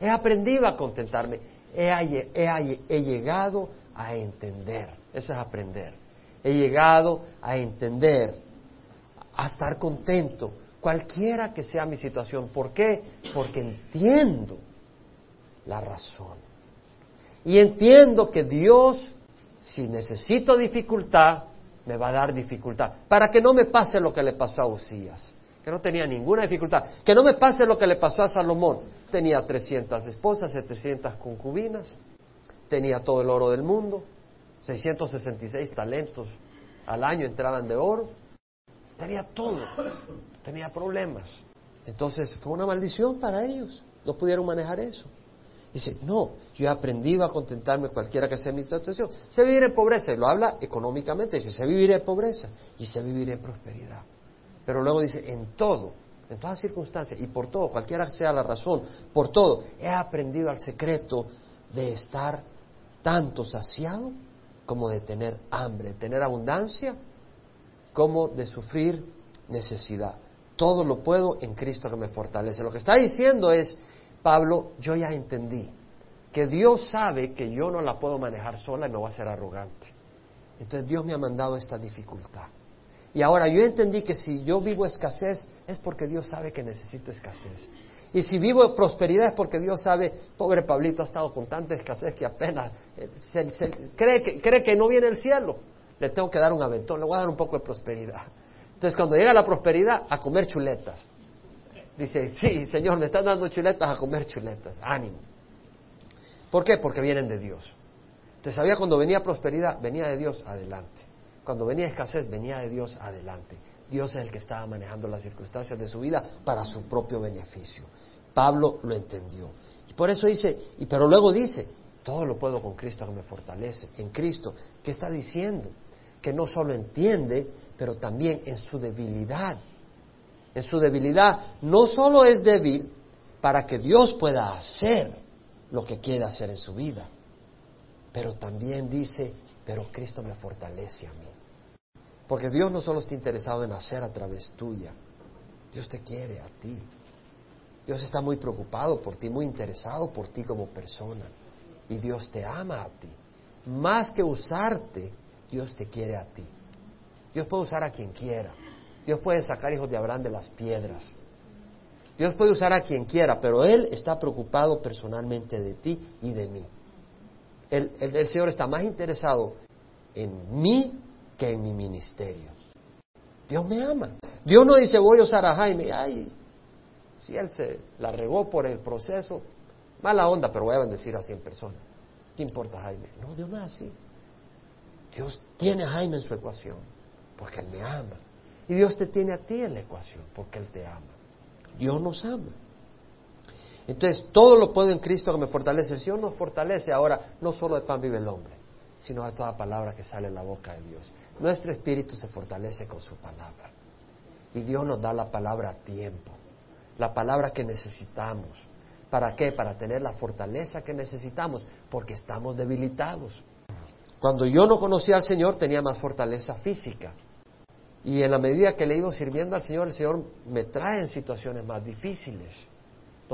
He aprendido a contentarme, he llegado a entender, eso es aprender he llegado a entender, a estar contento, cualquiera que sea mi situación. ¿Por qué? Porque entiendo la razón. Y entiendo que Dios, si necesito dificultad, me va a dar dificultad. Para que no me pase lo que le pasó a Usías, que no tenía ninguna dificultad. Que no me pase lo que le pasó a Salomón. Tenía 300 esposas, 700 concubinas, tenía todo el oro del mundo, 666 talentos al año entraban de oro, tenía todo, tenía problemas. Entonces fue una maldición para ellos, no pudieron manejar eso. Dice, no, yo he aprendido a contentarme cualquiera que sea mi situación. Sé vivir en pobreza, y lo habla económicamente, dice, sé vivir en pobreza y sé vivir en prosperidad. Pero luego dice, en todo, en todas circunstancias y por todo, cualquiera sea la razón, por todo, he aprendido al secreto de estar tanto saciado como de tener hambre, tener abundancia, como de sufrir necesidad. Todo lo puedo en Cristo que me fortalece. Lo que está diciendo es, Pablo, yo ya entendí que Dios sabe que yo no la puedo manejar sola y me voy a hacer arrogante. Entonces Dios me ha mandado esta dificultad. Y ahora yo entendí que si yo vivo escasez es porque Dios sabe que necesito escasez. Y si vivo prosperidad es porque Dios sabe, pobre Pablito ha estado con tanta escasez que apenas eh, cree, que, cree que no viene el cielo. Le tengo que dar un aventón, le voy a dar un poco de prosperidad. Entonces cuando llega la prosperidad, a comer chuletas. Dice, sí, Señor, me están dando chuletas a comer chuletas. Ánimo. ¿Por qué? Porque vienen de Dios. Entonces sabía cuando venía prosperidad, venía de Dios, adelante. Cuando venía escasez, venía de Dios, adelante. Dios es el que estaba manejando las circunstancias de su vida para su propio beneficio. Pablo lo entendió. Y por eso dice, y pero luego dice, todo lo puedo con Cristo que me fortalece. En Cristo, ¿qué está diciendo? Que no solo entiende, pero también en su debilidad en su debilidad, no solo es débil para que Dios pueda hacer lo que quiere hacer en su vida, pero también dice, pero Cristo me fortalece a mí. Porque Dios no solo está interesado en hacer a través tuya, Dios te quiere a ti. Dios está muy preocupado por ti, muy interesado por ti como persona. Y Dios te ama a ti. Más que usarte, Dios te quiere a ti. Dios puede usar a quien quiera. Dios puede sacar hijos de Abraham de las piedras. Dios puede usar a quien quiera, pero Él está preocupado personalmente de ti y de mí. El, Señor está más interesado en mí que en mi ministerio. Dios me ama. Dios no dice voy a usar a Jaime. Ay, si él se la regó por el proceso, mala onda, pero voy a bendecir a 100 personas. ¿Qué importa Jaime? No, Dios no es así. Dios tiene a Jaime en su ecuación, porque Él me ama. Y Dios te tiene a ti en la ecuación porque Él te ama. Dios nos ama. Entonces, todo lo puedo en Cristo que me fortalece. El Señor nos fortalece ahora, no solo de pan vive el hombre, sino de toda palabra que sale en la boca de Dios. Nuestro espíritu se fortalece con su palabra. Y Dios nos da la palabra a tiempo, la palabra que necesitamos. ¿Para qué? Para tener la fortaleza que necesitamos, porque estamos debilitados. Cuando yo no conocía al Señor tenía más fortaleza física, y en la medida que le he ido sirviendo al Señor, el Señor me trae en situaciones más difíciles,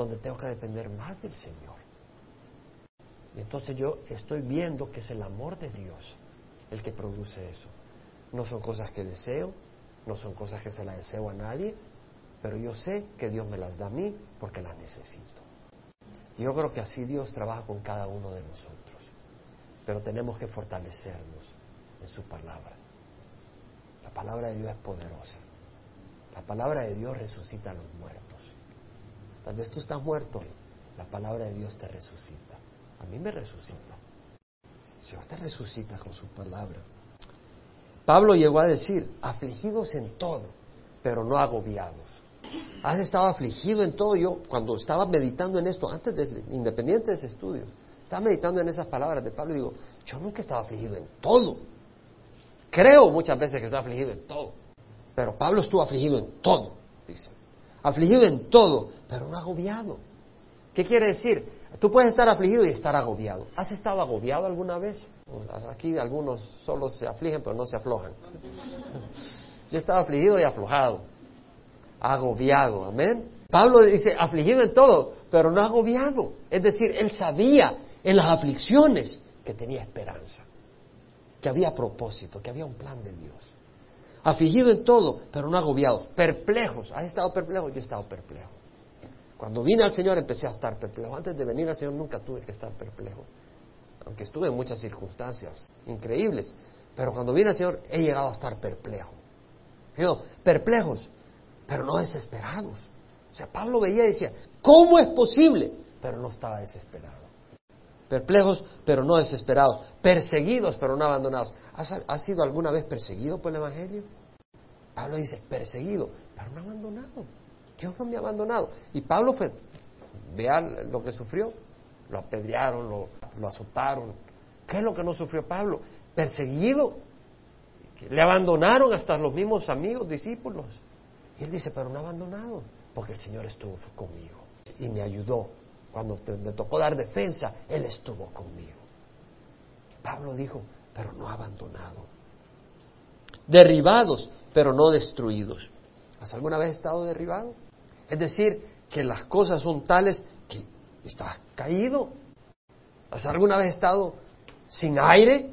donde tengo que depender más del Señor. Y entonces yo estoy viendo que es el amor de Dios el que produce eso. No son cosas que deseo, no son cosas que se las deseo a nadie, pero yo sé que Dios me las da a mí porque las necesito. Yo creo que así Dios trabaja con cada uno de nosotros. Pero tenemos que fortalecernos en su palabra. La palabra de Dios es poderosa. La palabra de Dios resucita a los muertos. Tal vez tú estás muerto la palabra de Dios te resucita. A mí me resucita. El Señor te resucita con su palabra. Pablo llegó a decir, afligidos en todo, pero no agobiados. Has estado afligido en todo. Yo, cuando estaba meditando en esto, antes de, independiente de ese estudio, estaba meditando en esas palabras de Pablo y digo, yo nunca he estado afligido en todo. Creo muchas veces que estoy afligido en todo. Pero Pablo estuvo afligido en todo, dice. Afligido en todo, pero no agobiado. ¿Qué quiere decir? Tú puedes estar afligido y estar agobiado. ¿Has estado agobiado alguna vez? Aquí algunos solo se afligen, pero no se aflojan. *laughs* Yo he estado afligido y aflojado. Agobiado, amén. Pablo dice, afligido en todo, pero no agobiado. Es decir, él sabía en las aflicciones que tenía esperanza que había propósito, que había un plan de Dios. Afligido en todo, pero no agobiados, perplejos. ¿Has estado perplejo? Yo he estado perplejo. Cuando vine al Señor empecé a estar perplejo. Antes de venir al Señor nunca tuve que estar perplejo. Aunque estuve en muchas circunstancias increíbles. Pero cuando vine al Señor he llegado a estar perplejo. Perplejos, pero no desesperados. O sea, Pablo veía y decía, ¿cómo es posible? Pero no estaba desesperado perplejos pero no desesperados, perseguidos pero no abandonados. ¿Has, sido alguna vez perseguido por el Evangelio? Pablo dice, perseguido, pero no abandonado. Dios no me ha abandonado. Y Pablo fue, vea lo que sufrió. Lo apedrearon, lo, azotaron. ¿Qué es lo que no sufrió Pablo? Perseguido. Le abandonaron hasta los mismos amigos, discípulos. Y él dice, pero no abandonado, porque el Señor estuvo conmigo y me ayudó. Cuando me tocó dar defensa, Él estuvo conmigo. Pablo dijo, pero no abandonado. Derribados, pero no destruidos. ¿Has alguna vez estado derribado? Es decir, que las cosas son tales que estás caído. ¿Has alguna vez estado sin aire?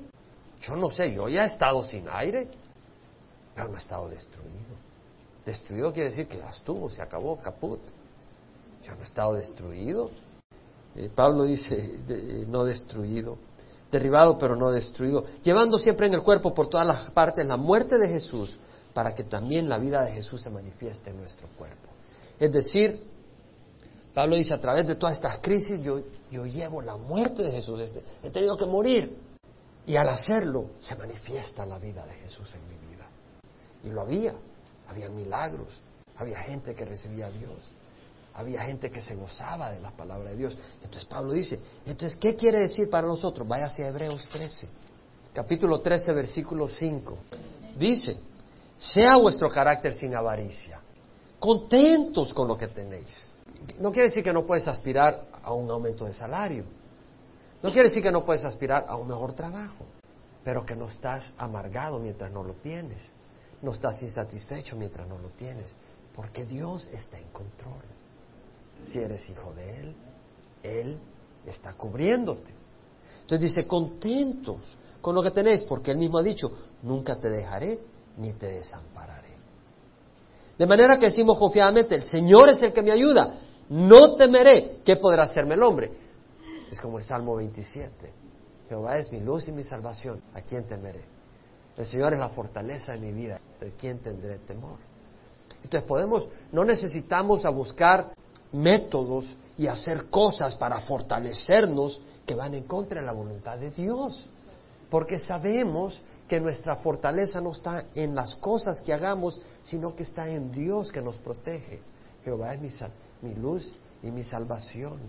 Yo no sé, yo ya he estado sin aire, pero no he estado destruido. Destruido quiere decir que ya estuvo, se acabó, caput. Yo no he estado destruido. Eh, Pablo dice, eh, no destruido, derribado pero no destruido, llevando siempre en el cuerpo por todas las partes la muerte de Jesús, para que también la vida de Jesús se manifieste en nuestro cuerpo. Es decir, Pablo dice, a través de todas estas crisis yo, yo llevo la muerte de Jesús, este, he tenido que morir, y al hacerlo se manifiesta la vida de Jesús en mi vida. Y lo había, había milagros, había gente que recibía a Dios, había gente que se gozaba de la palabra de Dios. Entonces Pablo dice, entonces, ¿qué quiere decir para nosotros? Vaya hacia Hebreos 13, capítulo 13, versículo 5. Dice, sea vuestro carácter sin avaricia, contentos con lo que tenéis. No quiere decir que no puedes aspirar a un aumento de salario. No quiere decir que no puedes aspirar a un mejor trabajo, pero que no estás amargado mientras no lo tienes. No estás insatisfecho mientras no lo tienes, porque Dios está en control. Si eres hijo de Él, Él está cubriéndote. Entonces dice, contentos con lo que tenéis, porque Él mismo ha dicho, nunca te dejaré ni te desampararé. De manera que decimos confiadamente, el Señor es el que me ayuda, no temeré, ¿qué podrá hacerme el hombre? Es como el Salmo 27, Jehová es mi luz y mi salvación, ¿a quién temeré? El Señor es la fortaleza de mi vida, ¿de quién tendré temor? Entonces podemos, no necesitamos a buscar métodos y hacer cosas para fortalecernos que van en contra de la voluntad de Dios. Porque sabemos que nuestra fortaleza no está en las cosas que hagamos, sino que está en Dios que nos protege. Jehová es mi, mi luz y mi salvación.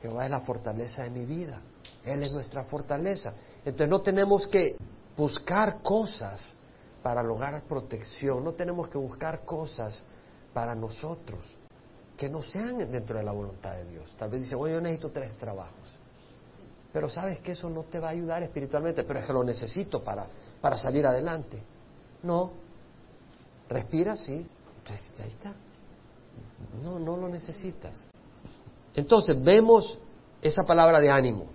Jehová es la fortaleza de mi vida. Él es nuestra fortaleza. Entonces no tenemos que buscar cosas para lograr protección, no tenemos que buscar cosas para nosotros que no sean dentro de la voluntad de Dios. Tal vez dice, oye, yo necesito tres trabajos. Pero sabes que eso no te va a ayudar espiritualmente, pero es que lo necesito para, para salir adelante. No. Respira, sí. Entonces, ya está. No, no lo necesitas. Entonces, vemos esa palabra de ánimo.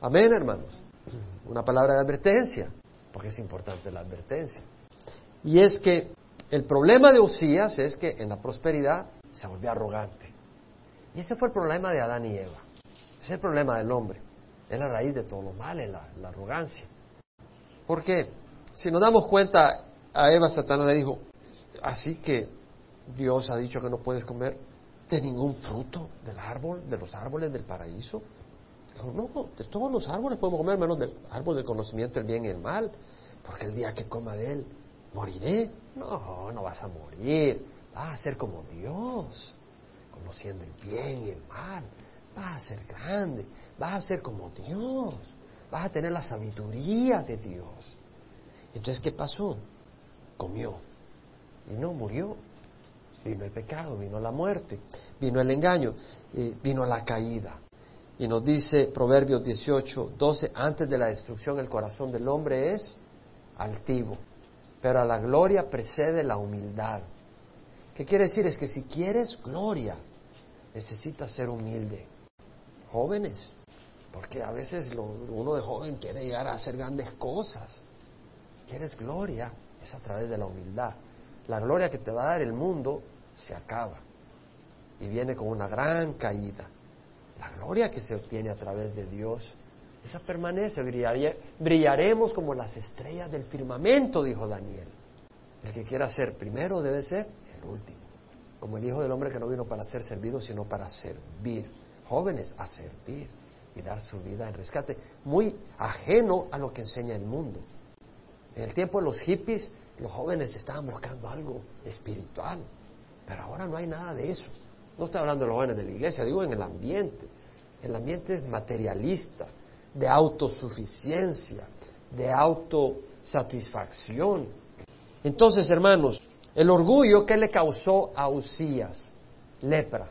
Amén, hermanos. Una palabra de advertencia, porque es importante la advertencia. Y es que el problema de Usías es que en la prosperidad se volvió arrogante. Y ese fue el problema de Adán y Eva. Ese es el problema del hombre. Es la raíz de todo lo mal, es la, arrogancia. Porque si nos damos cuenta, a Eva Satanás le dijo, así que Dios ha dicho que no puedes comer de ningún fruto del árbol, de los árboles del paraíso. Dijo, no, de todos los árboles podemos comer, menos del árbol del conocimiento del bien y el mal, porque el día que coma de él, moriré. No, no vas a morir vas a ser como Dios, conociendo el bien y el mal, vas a ser grande, vas a ser como Dios, vas a tener la sabiduría de Dios. Entonces, ¿qué pasó? Comió y no murió. Vino el pecado, vino la muerte, vino el engaño, vino la caída. Y nos dice Proverbios 18, 12, antes de la destrucción el corazón del hombre es altivo, pero a la gloria precede la humildad. ¿Qué quiere decir? Es que si quieres gloria, necesitas ser humilde. Jóvenes, porque a veces uno de joven quiere llegar a hacer grandes cosas. ¿Quieres gloria? Es a través de la humildad. La gloria que te va a dar el mundo se acaba y viene con una gran caída. La gloria que se obtiene a través de Dios, esa permanece, brillaremos como las estrellas del firmamento, dijo Daniel. El que quiera ser primero debe ser último. Como el Hijo del Hombre que no vino para ser servido, sino para servir. Jóvenes, a servir y dar su vida en rescate. Muy ajeno a lo que enseña el mundo. En el tiempo de los hippies, Los jóvenes estaban buscando algo espiritual, pero ahora no hay nada de eso. No estoy hablando de los jóvenes de la iglesia, digo en el ambiente. El ambiente es materialista, de autosuficiencia, de autosatisfacción. Entonces, hermanos, el orgullo, ¿qué le causó a Usías? Lepra.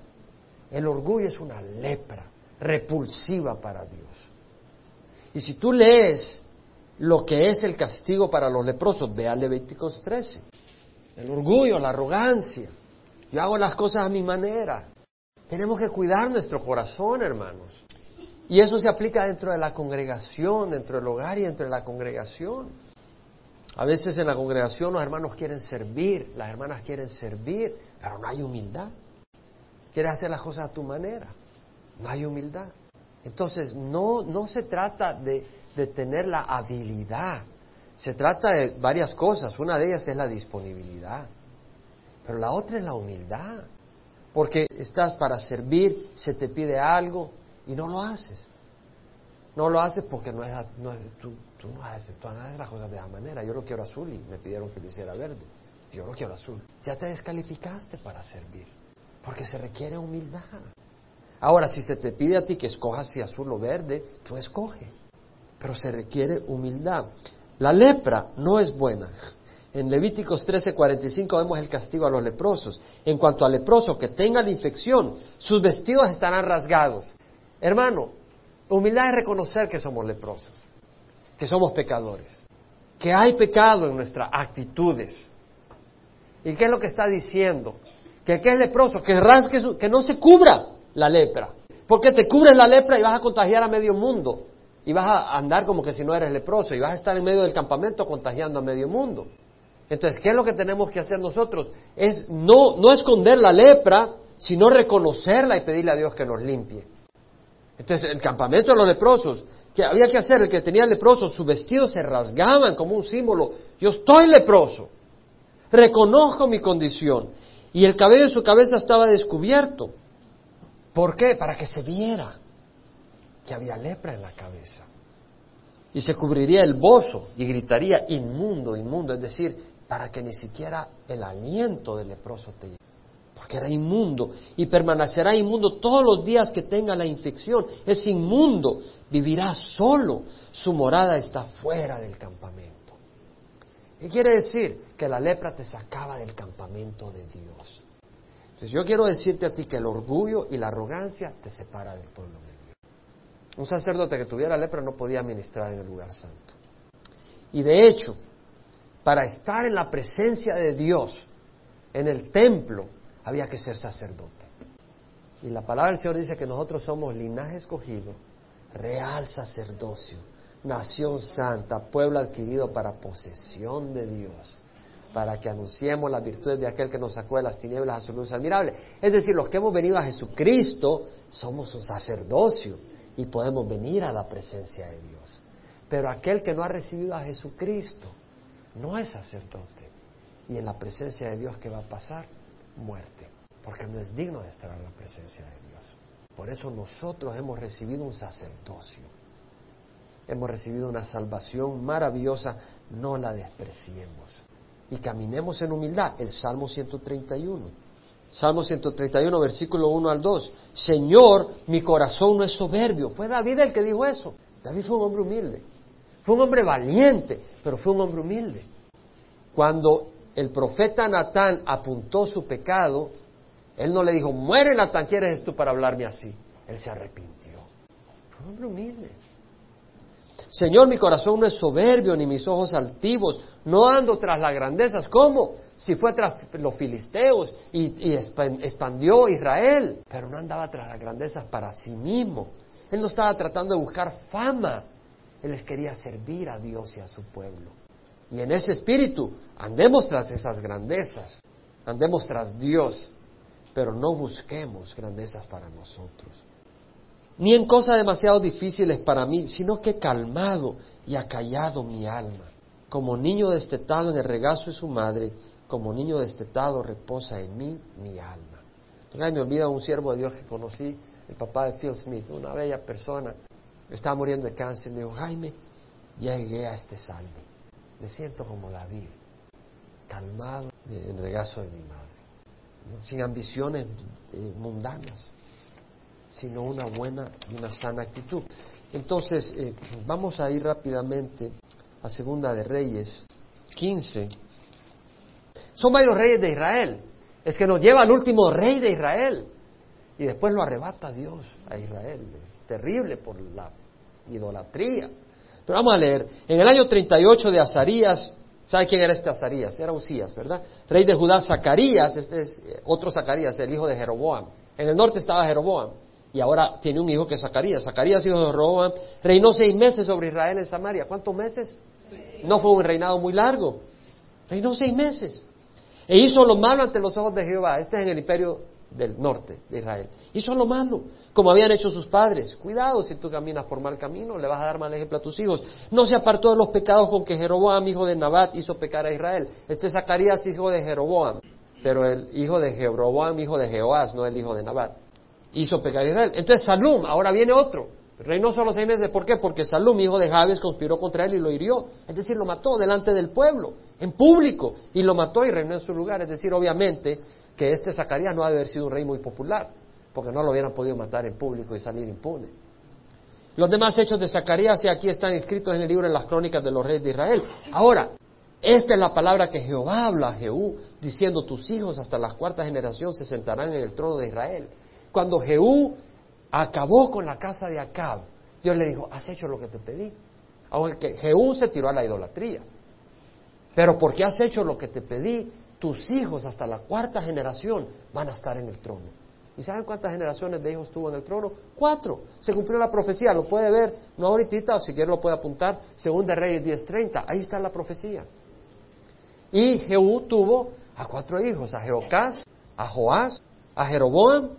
El orgullo es una lepra repulsiva para Dios. Y si tú lees lo que es el castigo para los leprosos, ve a Levíticos 13. El orgullo, la arrogancia. Yo hago las cosas a mi manera. Tenemos que cuidar nuestro corazón, hermanos. Y eso se aplica dentro de la congregación, dentro del hogar y dentro de la congregación. A veces en la congregación los hermanos quieren servir, las hermanas quieren servir, pero no hay humildad. Quieres hacer las cosas a tu manera, no hay humildad. Entonces, no, no se trata de, de tener la habilidad, se trata de varias cosas. Una de ellas es la disponibilidad, pero la otra es la humildad. Porque estás para servir, se te pide algo y no lo haces. No lo haces porque no es, no tú, tú, no haces, tú no haces las cosas de esa manera. Yo lo quiero azul y me pidieron que lo hiciera verde. Yo lo quiero azul. Ya te descalificaste para servir, porque se requiere humildad. Ahora, si se te pide a ti que escojas si azul o verde, tú escoge. Pero se requiere humildad. La lepra no es buena. En Levíticos 13:45 vemos el castigo a los leprosos. En cuanto al leproso que tenga la infección, sus vestidos estarán rasgados. Hermano, humildad es reconocer que somos leprosos, que somos pecadores, que hay pecado en nuestras actitudes. ¿Y qué es lo que está diciendo? Que que es leproso, que rasgue que no se cubra la lepra. Porque te cubres la lepra y vas a contagiar a medio mundo. Y vas a andar como que si no eres leproso. Y vas a estar en medio del campamento contagiando a medio mundo. Entonces, ¿qué es lo que tenemos que hacer nosotros? Es no, no esconder la lepra, sino reconocerla y pedirle a Dios que nos limpie. Entonces, el campamento de los leprosos, que había que hacer? El que tenía leprosos, sus vestidos se rasgaban como un símbolo. Yo estoy leproso. Reconozco mi condición. Y el cabello de su cabeza estaba descubierto. ¿Por qué? Para que se viera que había lepra en la cabeza. Y se cubriría el bozo y gritaría inmundo, inmundo, es decir, para que ni siquiera el aliento del leproso te llegue porque era inmundo y permanecerá inmundo todos los días que tenga la infección. Es inmundo, vivirá solo, su morada está fuera del campamento. ¿Qué quiere decir? Que la lepra te sacaba del campamento de Dios. Entonces yo quiero decirte a ti que el orgullo y la arrogancia te separa del pueblo de Dios. Un sacerdote que tuviera lepra no podía ministrar en el lugar santo. Y de hecho, para estar en la presencia de Dios, en el templo, había que ser sacerdote. Y la palabra del Señor dice que nosotros somos linaje escogido, real sacerdocio, nación santa, pueblo adquirido para posesión de Dios, para que anunciemos las virtudes de aquel que nos sacó de las tinieblas a su luz admirable. Es decir, los que hemos venido a Jesucristo somos un sacerdocio y podemos venir a la presencia de Dios. Pero aquel que no ha recibido a Jesucristo no es sacerdote. Y en la presencia de Dios, ¿qué va a pasar? muerte, porque no es digno de estar en la presencia de Dios. Por eso nosotros hemos recibido un sacerdocio, hemos recibido una salvación maravillosa, no la despreciemos y caminemos en humildad. El Salmo 131. Salmo 131, versículo 1 al 2. Señor, mi corazón no es soberbio. Fue David el que dijo eso. David fue un hombre humilde. Fue un hombre valiente, pero fue un hombre humilde. Cuando el profeta Natán apuntó su pecado, él no le dijo, muere Natán, ¿quién eres tú para hablarme así? Él se arrepintió. Fue un hombre humilde. Señor, mi corazón no es soberbio, ni mis ojos altivos, no ando tras las grandezas. ¿Cómo? Si fue tras los filisteos y, y expandió Israel, pero no andaba tras las grandezas para sí mismo. Él no estaba tratando de buscar fama, él les quería servir a Dios y a su pueblo. Y en ese espíritu andemos tras esas grandezas, andemos tras Dios, pero no busquemos grandezas para nosotros. Ni en cosas demasiado difíciles para mí, sino que calmado y acallado mi alma. Como niño destetado en el regazo de su madre, como niño destetado reposa en mí mi alma. Entonces, me olvida un siervo de Dios que conocí, el papá de Phil Smith, una bella persona, estaba muriendo de cáncer, me dijo, Jaime, ya llegué a este salmo me siento como David. calmado en el regazo de mi madre, sin ambiciones eh, mundanas, sino una buena y una sana actitud. Entonces, eh, vamos a ir rápidamente a Segunda de Reyes 15. Son varios reyes de Israel. Es que nos lleva al último rey de Israel. Y después lo arrebata Dios a Israel. Es terrible por la idolatría. Pero vamos a leer. En el año 38 de Azarías, ¿sabe quién era este Azarías? Era Usías, ¿verdad? Rey de Judá, Zacarías, este es eh, otro Zacarías, el hijo de Jeroboam. En el norte estaba Jeroboam. Y ahora tiene un hijo que es Zacarías. Zacarías, hijo de Jeroboam, reinó seis meses sobre Israel en Samaria. ¿Cuántos meses? No fue un reinado muy largo. Reinó seis meses. E hizo lo malo ante los ojos de Jehová. Este es en el imperio del norte de Israel. Hizo lo malo, como habían hecho sus padres. Cuidado si tú caminas por mal camino, le vas a dar mal ejemplo a tus hijos. No se apartó de los pecados con que Jeroboam, hijo de Nabat, hizo pecar a Israel. Este es Zacarías, hijo de Jeroboam, pero el hijo de Jeroboam, hijo de Jehoás, no el hijo de Nabat. Hizo pecar a Israel. Entonces Salum, ahora viene otro. Reinó solo seis meses. ¿Por qué? Porque Salum, hijo de Jabes, conspiró contra él y lo hirió. Es decir, lo mató delante del pueblo, en público, y lo mató y reinó en su lugar. Es decir, obviamente, que este Zacarías no ha de haber sido un rey muy popular, porque no lo hubieran podido matar en público y salir impune. Los demás hechos de Zacarías y aquí están escritos en el libro de las crónicas de los reyes de Israel. Ahora, esta es la palabra que Jehová habla a Jehú, diciendo, tus hijos hasta la cuarta generación se sentarán en el trono de Israel. Cuando Jehú acabó con la casa de Acab, Dios le dijo, has hecho lo que te pedí. Aunque Jehú se tiró a la idolatría. Pero porque has hecho lo que te pedí, tus hijos hasta la cuarta generación van a estar en el trono. ¿Y saben cuántas generaciones de hijos tuvo en el trono? Cuatro. Se cumplió la profecía, lo puede ver, no ahorita, o si quiere lo puede apuntar, Segunda Reyes 10.30, ahí está la profecía. Y Jehú tuvo a cuatro hijos, a Jeocás, a Joás, a Jeroboam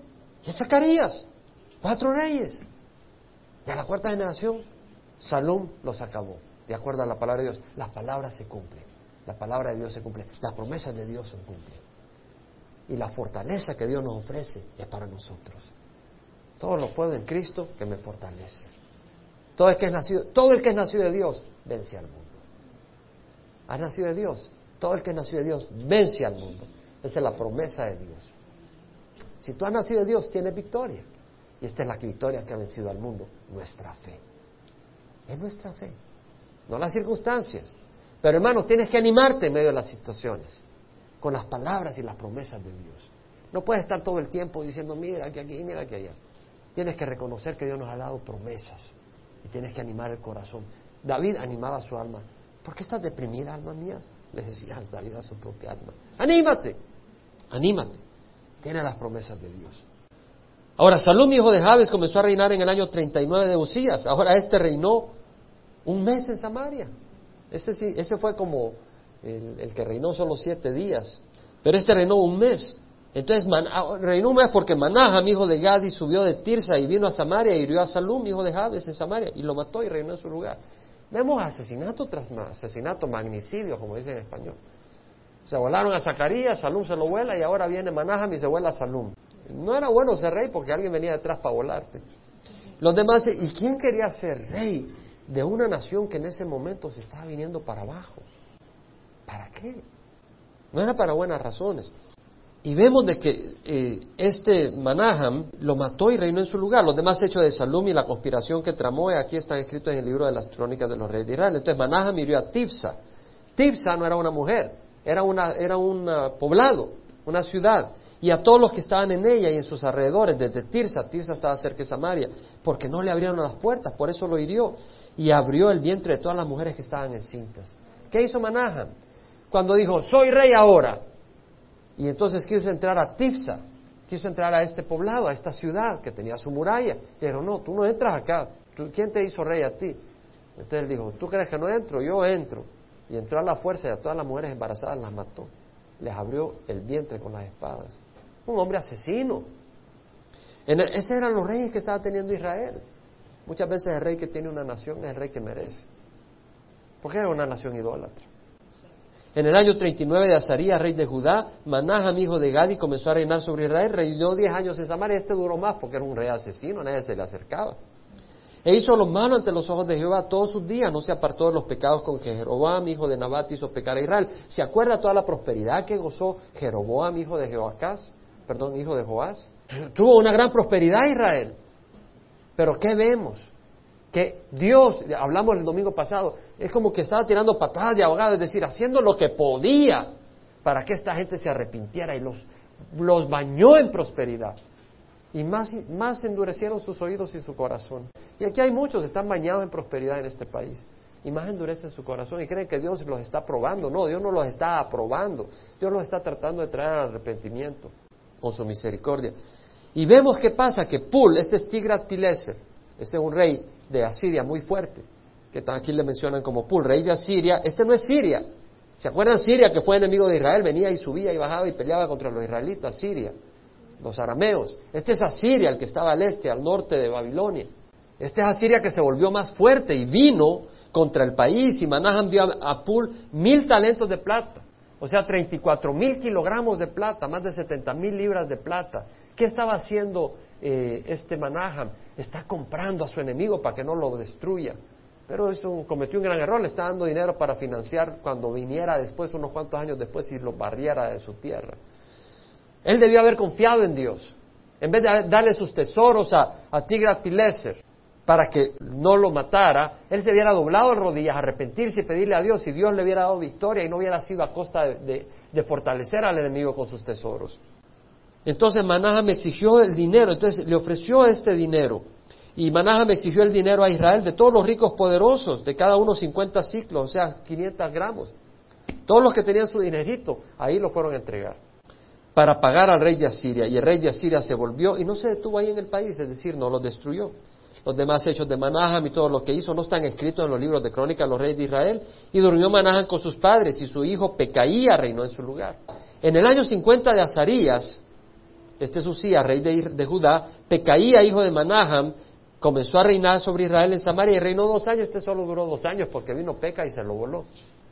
y a Zacarías. Cuatro reyes. Y a la cuarta generación, Salom los acabó, de acuerdo a la palabra de Dios. Las palabras se cumplen. La palabra de Dios se cumple, las promesas de Dios se cumplen. Y la fortaleza que Dios nos ofrece es para nosotros. Todo lo puedo en Cristo que me fortalece. Todo el que es nacido, todo el que es nacido de Dios vence al mundo. ¿Has nacido de Dios? Todo el que es nacido de Dios vence al mundo. Esa es la promesa de Dios. Si tú has nacido de Dios, tienes victoria. Y esta es la victoria que ha vencido al mundo, nuestra fe. Es nuestra fe, no las circunstancias. Pero hermanos, tienes que animarte en medio de las situaciones, con las palabras y las promesas de Dios. No puedes estar todo el tiempo diciendo, mira que aquí, mira que allá. Tienes que reconocer que Dios nos ha dado promesas y tienes que animar el corazón. David animaba a su alma. ¿Por qué estás deprimida, alma mía? Le decía David a su propia alma. Anímate, anímate. Tiene las promesas de Dios. Ahora, Salum, hijo de Jabes, comenzó a reinar en el año 39 de Usías. Ahora este reinó un mes en Samaria. Ese, sí, ese fue como el, que reinó solo siete días, pero este reinó un mes. Entonces ah, reinó un mes porque Manaham, hijo de Gadi, subió de Tirsa y vino a Samaria y hirió a Salum, hijo de Jabes, en Samaria, y lo mató y reinó en su lugar. Vemos asesinato tras asesinato, magnicidio, como dice en español. Se volaron a Zacarías, Salum se lo vuela y ahora viene Manaham y se vuela a Salum. No era bueno ser rey porque alguien venía detrás para volarte. Los demás, ¿y quién quería ser rey? de una nación que en ese momento se estaba viniendo para abajo. ¿Para qué? No era para buenas razones. Y vemos de que eh, este Manaham lo mató y reinó en su lugar. Los demás hechos de Salum y la conspiración que tramó aquí están escritos en el libro de las crónicas de los reyes de Israel. Entonces Manaham hirió a Tifsa. Tifsa no era una mujer, era, una, era un poblado, una ciudad y a todos los que estaban en ella y en sus alrededores, desde Tirsa, Tirsa estaba cerca de Samaria, porque no le abrieron las puertas, por eso lo hirió, y abrió el vientre de todas las mujeres que estaban encintas. ¿Qué hizo Manahan? Cuando dijo, soy rey ahora, y entonces quiso entrar a Tifsa, quiso entrar a este poblado, a esta ciudad que tenía su muralla, pero no, tú no entras acá, ¿quién te hizo rey a ti? Entonces él dijo, ¿tú crees que no entro? Yo entro. Y entró a la fuerza y a todas las mujeres embarazadas las mató. Les abrió el vientre con las espadas un hombre asesino. En ese eran los reyes que estaba teniendo Israel. Muchas veces el rey que tiene una nación es el rey que merece. Porque era una nación idólatra. En el año 39 de Azarías, rey de Judá, Manaham, hijo de Gadi, comenzó a reinar sobre Israel. Reinó diez años en Samaria. Este duró más porque era un rey asesino, nadie se le acercaba. E hizo lo malo ante los ojos de Jehová todos sus días, no se apartó de los pecados con que Jeroboam, hijo de Nabat, hizo pecar a Israel. ¿Se acuerda toda la prosperidad que gozó Jeroboam, hijo de Jehoacás? De Joás. *clears throat* Tuvo una gran prosperidad Israel. Pero ¿qué vemos? Que Dios, hablamos el domingo pasado, es como que estaba tirando patadas de abogado, es decir, haciendo lo que podía para que esta gente se arrepintiera y los bañó en prosperidad. Y más, más endurecieron sus oídos y su corazón. Y aquí hay muchos están bañados en prosperidad en este país. Y más endurecen su corazón y creen que Dios los está probando. No, Dios no los está aprobando. Dios los está tratando de traer al arrepentimiento con su misericordia. Y vemos qué pasa, que Pul, este es Tigrat Pileser, este es un rey de Asiria muy fuerte, que aquí le mencionan como Pul, rey de Asiria, este no es Siria. ¿Se acuerdan Siria que fue enemigo de Israel? Venía y subía y bajaba y peleaba contra los israelitas, Siria los arameos. Este es Asiria, el que estaba al este, al norte de Babilonia. Este es Asiria que se volvió más fuerte y vino contra el país y Manás envió a Pul mil talentos de plata, o sea, 34 mil kilogramos de plata, más de 70 mil libras de plata. ¿Qué estaba haciendo eh, este Manaham? Está comprando a su enemigo para que no lo destruya. Pero eso cometió un gran error, le está dando dinero para financiar cuando viniera después, unos cuantos años después, y lo barriera de su tierra. Él debió haber confiado en Dios. En vez de darle sus tesoros a, a Tigrat Pileser para que no lo matara, él se hubiera doblado en rodillas, arrepentirse y pedirle a Dios y Dios le hubiera dado victoria y no hubiera sido a costa de, fortalecer al enemigo con sus tesoros. Entonces me exigió el dinero, entonces le ofreció este dinero. Y me exigió el dinero a Israel de todos los ricos poderosos, de cada uno 50 ciclos, o sea, 500 gramos. Todos los que tenían su dinerito, ahí lo fueron a entregar para pagar al rey de Asiria. Y el rey de Asiria se volvió y no se detuvo ahí en el país, es decir, no lo destruyó. Los demás hechos de Manaham y todo lo que hizo no están escritos en los libros de crónicas de los reyes de Israel. Y durmió Manaham con sus padres y su hijo Pecaía reinó en su lugar. En el año 50 de Azarías, este es Usía, rey de, de Judá, Pecaía, hijo de Manaham, comenzó a reinar sobre Israel en Samaria y reinó dos años. Este solo duró dos años porque vino Peca y se lo voló.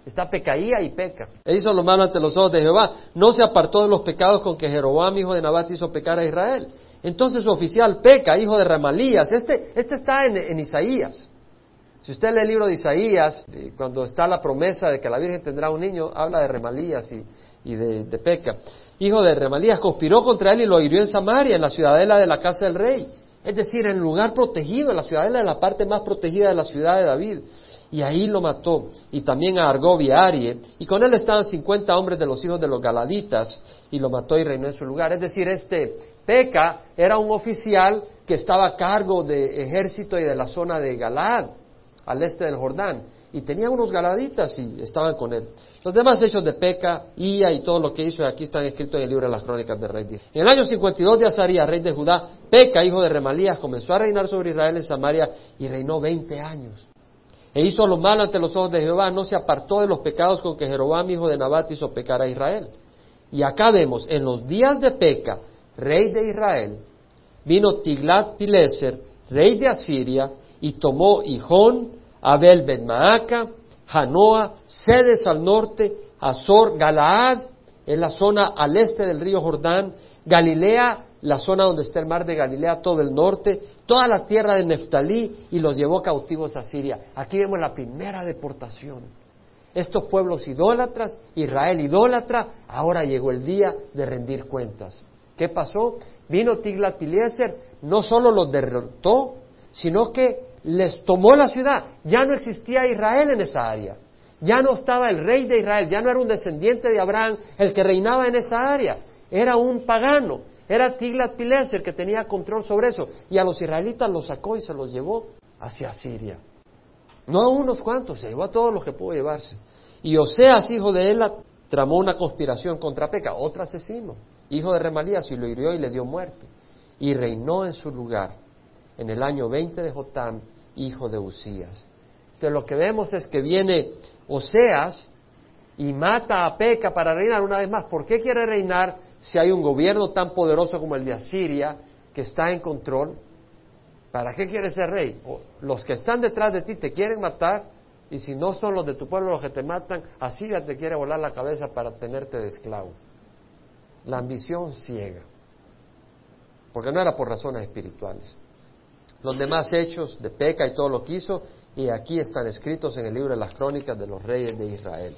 Está pecaía y peca. E hizo lo malo ante los ojos de Jehová. No se apartó de los pecados con que Jeroboam, hijo de Nabat, hizo pecar a Israel. Entonces su oficial peca, hijo de Ramalías. Este, este está en, Isaías. Si usted lee el libro de Isaías, cuando está la promesa de que la Virgen tendrá un niño, habla de Remalías y, de, Peca. Hijo de Remalías, conspiró contra él y lo hirió en Samaria, en la ciudadela de la casa del rey. Es decir, en el lugar protegido, en la ciudadela de la parte más protegida de la ciudad de David y ahí lo mató, y también a Argob y a y con él estaban cincuenta hombres de los hijos de los Galaditas, y lo mató y reinó en su lugar. Es decir, este Peca era un oficial que estaba a cargo de ejército y de la zona de Galad, al este del Jordán, y tenía unos Galaditas y estaban con él. Los demás hechos de Peca, Ia y todo lo que hizo, aquí están escritos en el libro de las crónicas de rey. En el año 52 de Azarías, rey de Judá, Peca, hijo de Remalías, comenzó a reinar sobre Israel en Samaria y reinó veinte años e hizo lo malo ante los ojos de Jehová, no se apartó de los pecados con que Jeroboam, hijo de Nabat, hizo pecar a Israel. Y acá vemos, en los días de Peca, rey de Israel, vino Tiglat Pileser, rey de Asiria, y tomó Hijón, Abel Ben Maaca, Sedes al norte, Azor, Galaad, en la zona al este del río Jordán, Galilea, la zona donde está el mar de Galilea, todo el norte, toda la tierra de Neftalí y los llevó cautivos a Siria. Aquí vemos la primera deportación. Estos pueblos idólatras, Israel idólatra, ahora llegó el día de rendir cuentas. ¿Qué pasó? Vino Tiglat-Pileser, no solo los derrotó, sino que les tomó la ciudad. Ya no existía Israel en esa área. Ya no estaba el rey de Israel, ya no era un descendiente de Abraham el que reinaba en esa área. Era un pagano. Era Tiglat-Pileser que tenía control sobre eso. Y a los israelitas los sacó y se los llevó hacia Siria. No a unos cuantos, se llevó a todos los que pudo llevarse. Y Oseas, hijo de Ela, tramó una conspiración contra Peca, otro asesino, hijo de Remalías, y lo hirió y le dio muerte. Y reinó en su lugar en el año 20 de Jotam, hijo de Usías. Entonces lo que vemos es que viene Oseas y mata a Peca para reinar una vez más. ¿Por qué quiere reinar? Si hay un gobierno tan poderoso como el de Asiria que está en control, ¿para qué quieres ser rey? los que están detrás de ti te quieren matar y si no son los de tu pueblo los que te matan, Asiria te quiere volar la cabeza para tenerte de esclavo. La ambición ciega, porque no era por razones espirituales. los demás hechos de Peca y todo lo que hizo, y aquí están escritos en el libro de las crónicas de los reyes de Israel.